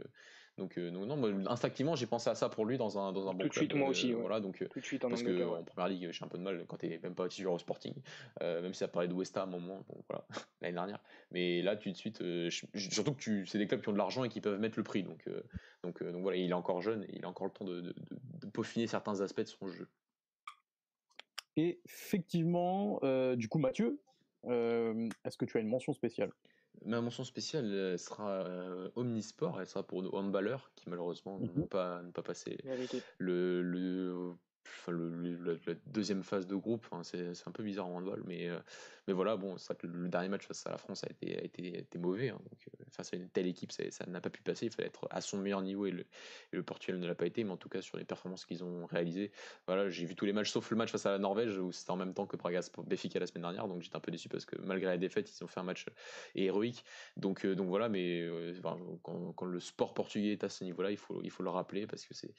B: donc, euh, non, instinctivement, j'ai pensé à ça pour lui dans un, dans un bon
D: Tout de suite, moi aussi.
B: Euh, voilà, donc, Tout de suite en parce qu'en première ligue, j'ai un peu de mal quand t'es même pas titulaire au Sporting, euh, même si ça parlait de West Ham à un moment, voilà, l'année dernière. Mais là, tout de suite, surtout que tu, c'est des clubs qui ont de l'argent et qui peuvent mettre le prix. Donc, donc, donc voilà, il est encore jeune et il a encore le temps de, de, de, peaufiner certains aspects de son jeu.
A: Et effectivement, du coup, Mathieu, est-ce que tu as une mention spéciale?
B: Ma mention spéciale sera euh, Omnisport, elle sera pour nos handballeurs qui malheureusement n'ont mmh pas, pas passé le, le, le, la, deuxième phase de groupe. c'est un peu bizarre en handball, mais, euh, mais voilà, bon, c'est que le dernier match face à la France a été, mauvais. Hein, euh, face à une telle équipe, ça n'a pas pu passer. Il fallait être à son meilleur niveau et le, Portugal ne l'a pas été. Mais en tout cas, sur les performances qu'ils ont réalisées, voilà, j'ai vu tous les matchs sauf le match face à la Norvège où c'était en même temps que Praga Béfica la semaine dernière. Donc j'étais un peu déçu parce que malgré la défaite, ils ont fait un match héroïque. Donc, euh, voilà, mais quand, le sport portugais est à ce niveau-là, il faut, le rappeler parce que c'est,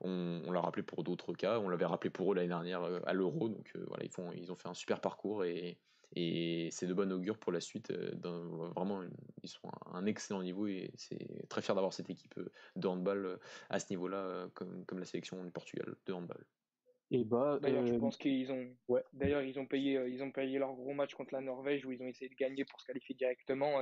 B: on l'a rappelé pour d'autres cas. On l'avait rappelé pour eux l'année dernière à l'Euro. Donc voilà, ils, font, ils ont fait un super parcours et Et c'est de bon augure pour la suite. vraiment, ils sont à un excellent niveau et c'est très fier d'avoir cette équipe de handball à ce niveau-là, comme, comme la sélection du Portugal de handball.
D: Et bah, D'ailleurs, je pense qu'ils ont. Ouais. D'ailleurs, ils ont payé, ils ont payé leur gros match contre la Norvège où ils ont essayé de gagner pour se qualifier directement.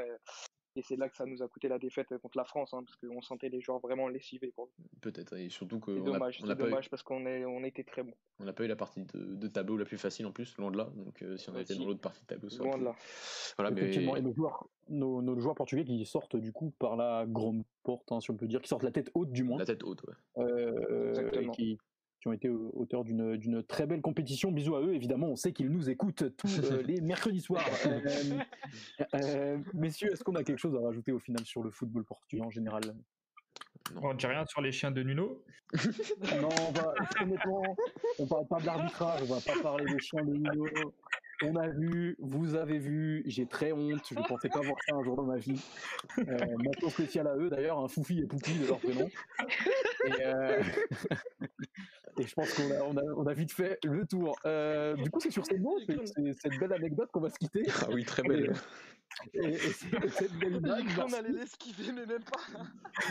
D: Et c'est là que ça nous a coûté la défaite contre la France, hein, parce qu'on sentait les joueurs vraiment lessivés.
B: Peut-être, et surtout que.
D: C'est dommage, c'est dommage parce qu'on on était très bon.
B: On n'a pas eu la partie de, tableau la plus facile en plus, loin de là. Donc euh, si on avait été dans l'autre partie de tableau, ça Loin de là.
A: Voilà, mais... et nos joueurs, nos, joueurs portugais qui sortent du coup par la grande porte, hein, si on peut dire, qui sortent la tête haute du moins.
B: La tête haute, ouais.
A: Euh, Exactement. Qui, qui ont été auteurs d'une très belle compétition. Bisous à eux, évidemment, on sait qu'ils nous écoutent tous euh, les mercredis soirs. Euh, euh, messieurs, est-ce qu'on a quelque chose à rajouter au final sur le football portugais en général?
C: On ne dit rien sur les chiens de Nuno
A: Non, on va, on parle pas de l'arbitrage, on va pas parler des chiens de Nuno. On a vu, vous avez vu, j'ai très honte, je ne pensais pas voir ça un jour dans ma vie. Euh, mention spécial à eux d'ailleurs, un Foufi et Poupi de leur prénom. Et, et je pense qu'on a, on a, on a, vite fait le tour. Euh, du coup, c'est sur ces mots, c'est cette belle anecdote qu'on va se quitter.
B: Ah oui, très belle.
D: Et, et, cette belle image. On allait l'esquiver, mais même pas.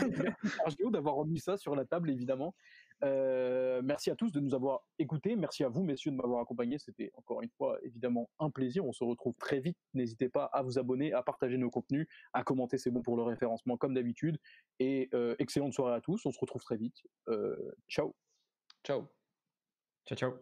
A: Merci Sergio d'avoir remis ça sur la table, évidemment. Euh, merci à tous de nous avoir écoutés. Merci à vous, messieurs, de m'avoir accompagné. C'était encore une fois évidemment un plaisir. On se retrouve très vite. N'hésitez pas à vous abonner, à partager nos contenus, à commenter. C'est bon pour le référencement, comme d'habitude. Et euh, excellente soirée à tous. On se retrouve très vite. Euh, ciao.
B: Ciao.
C: Ciao, ciao.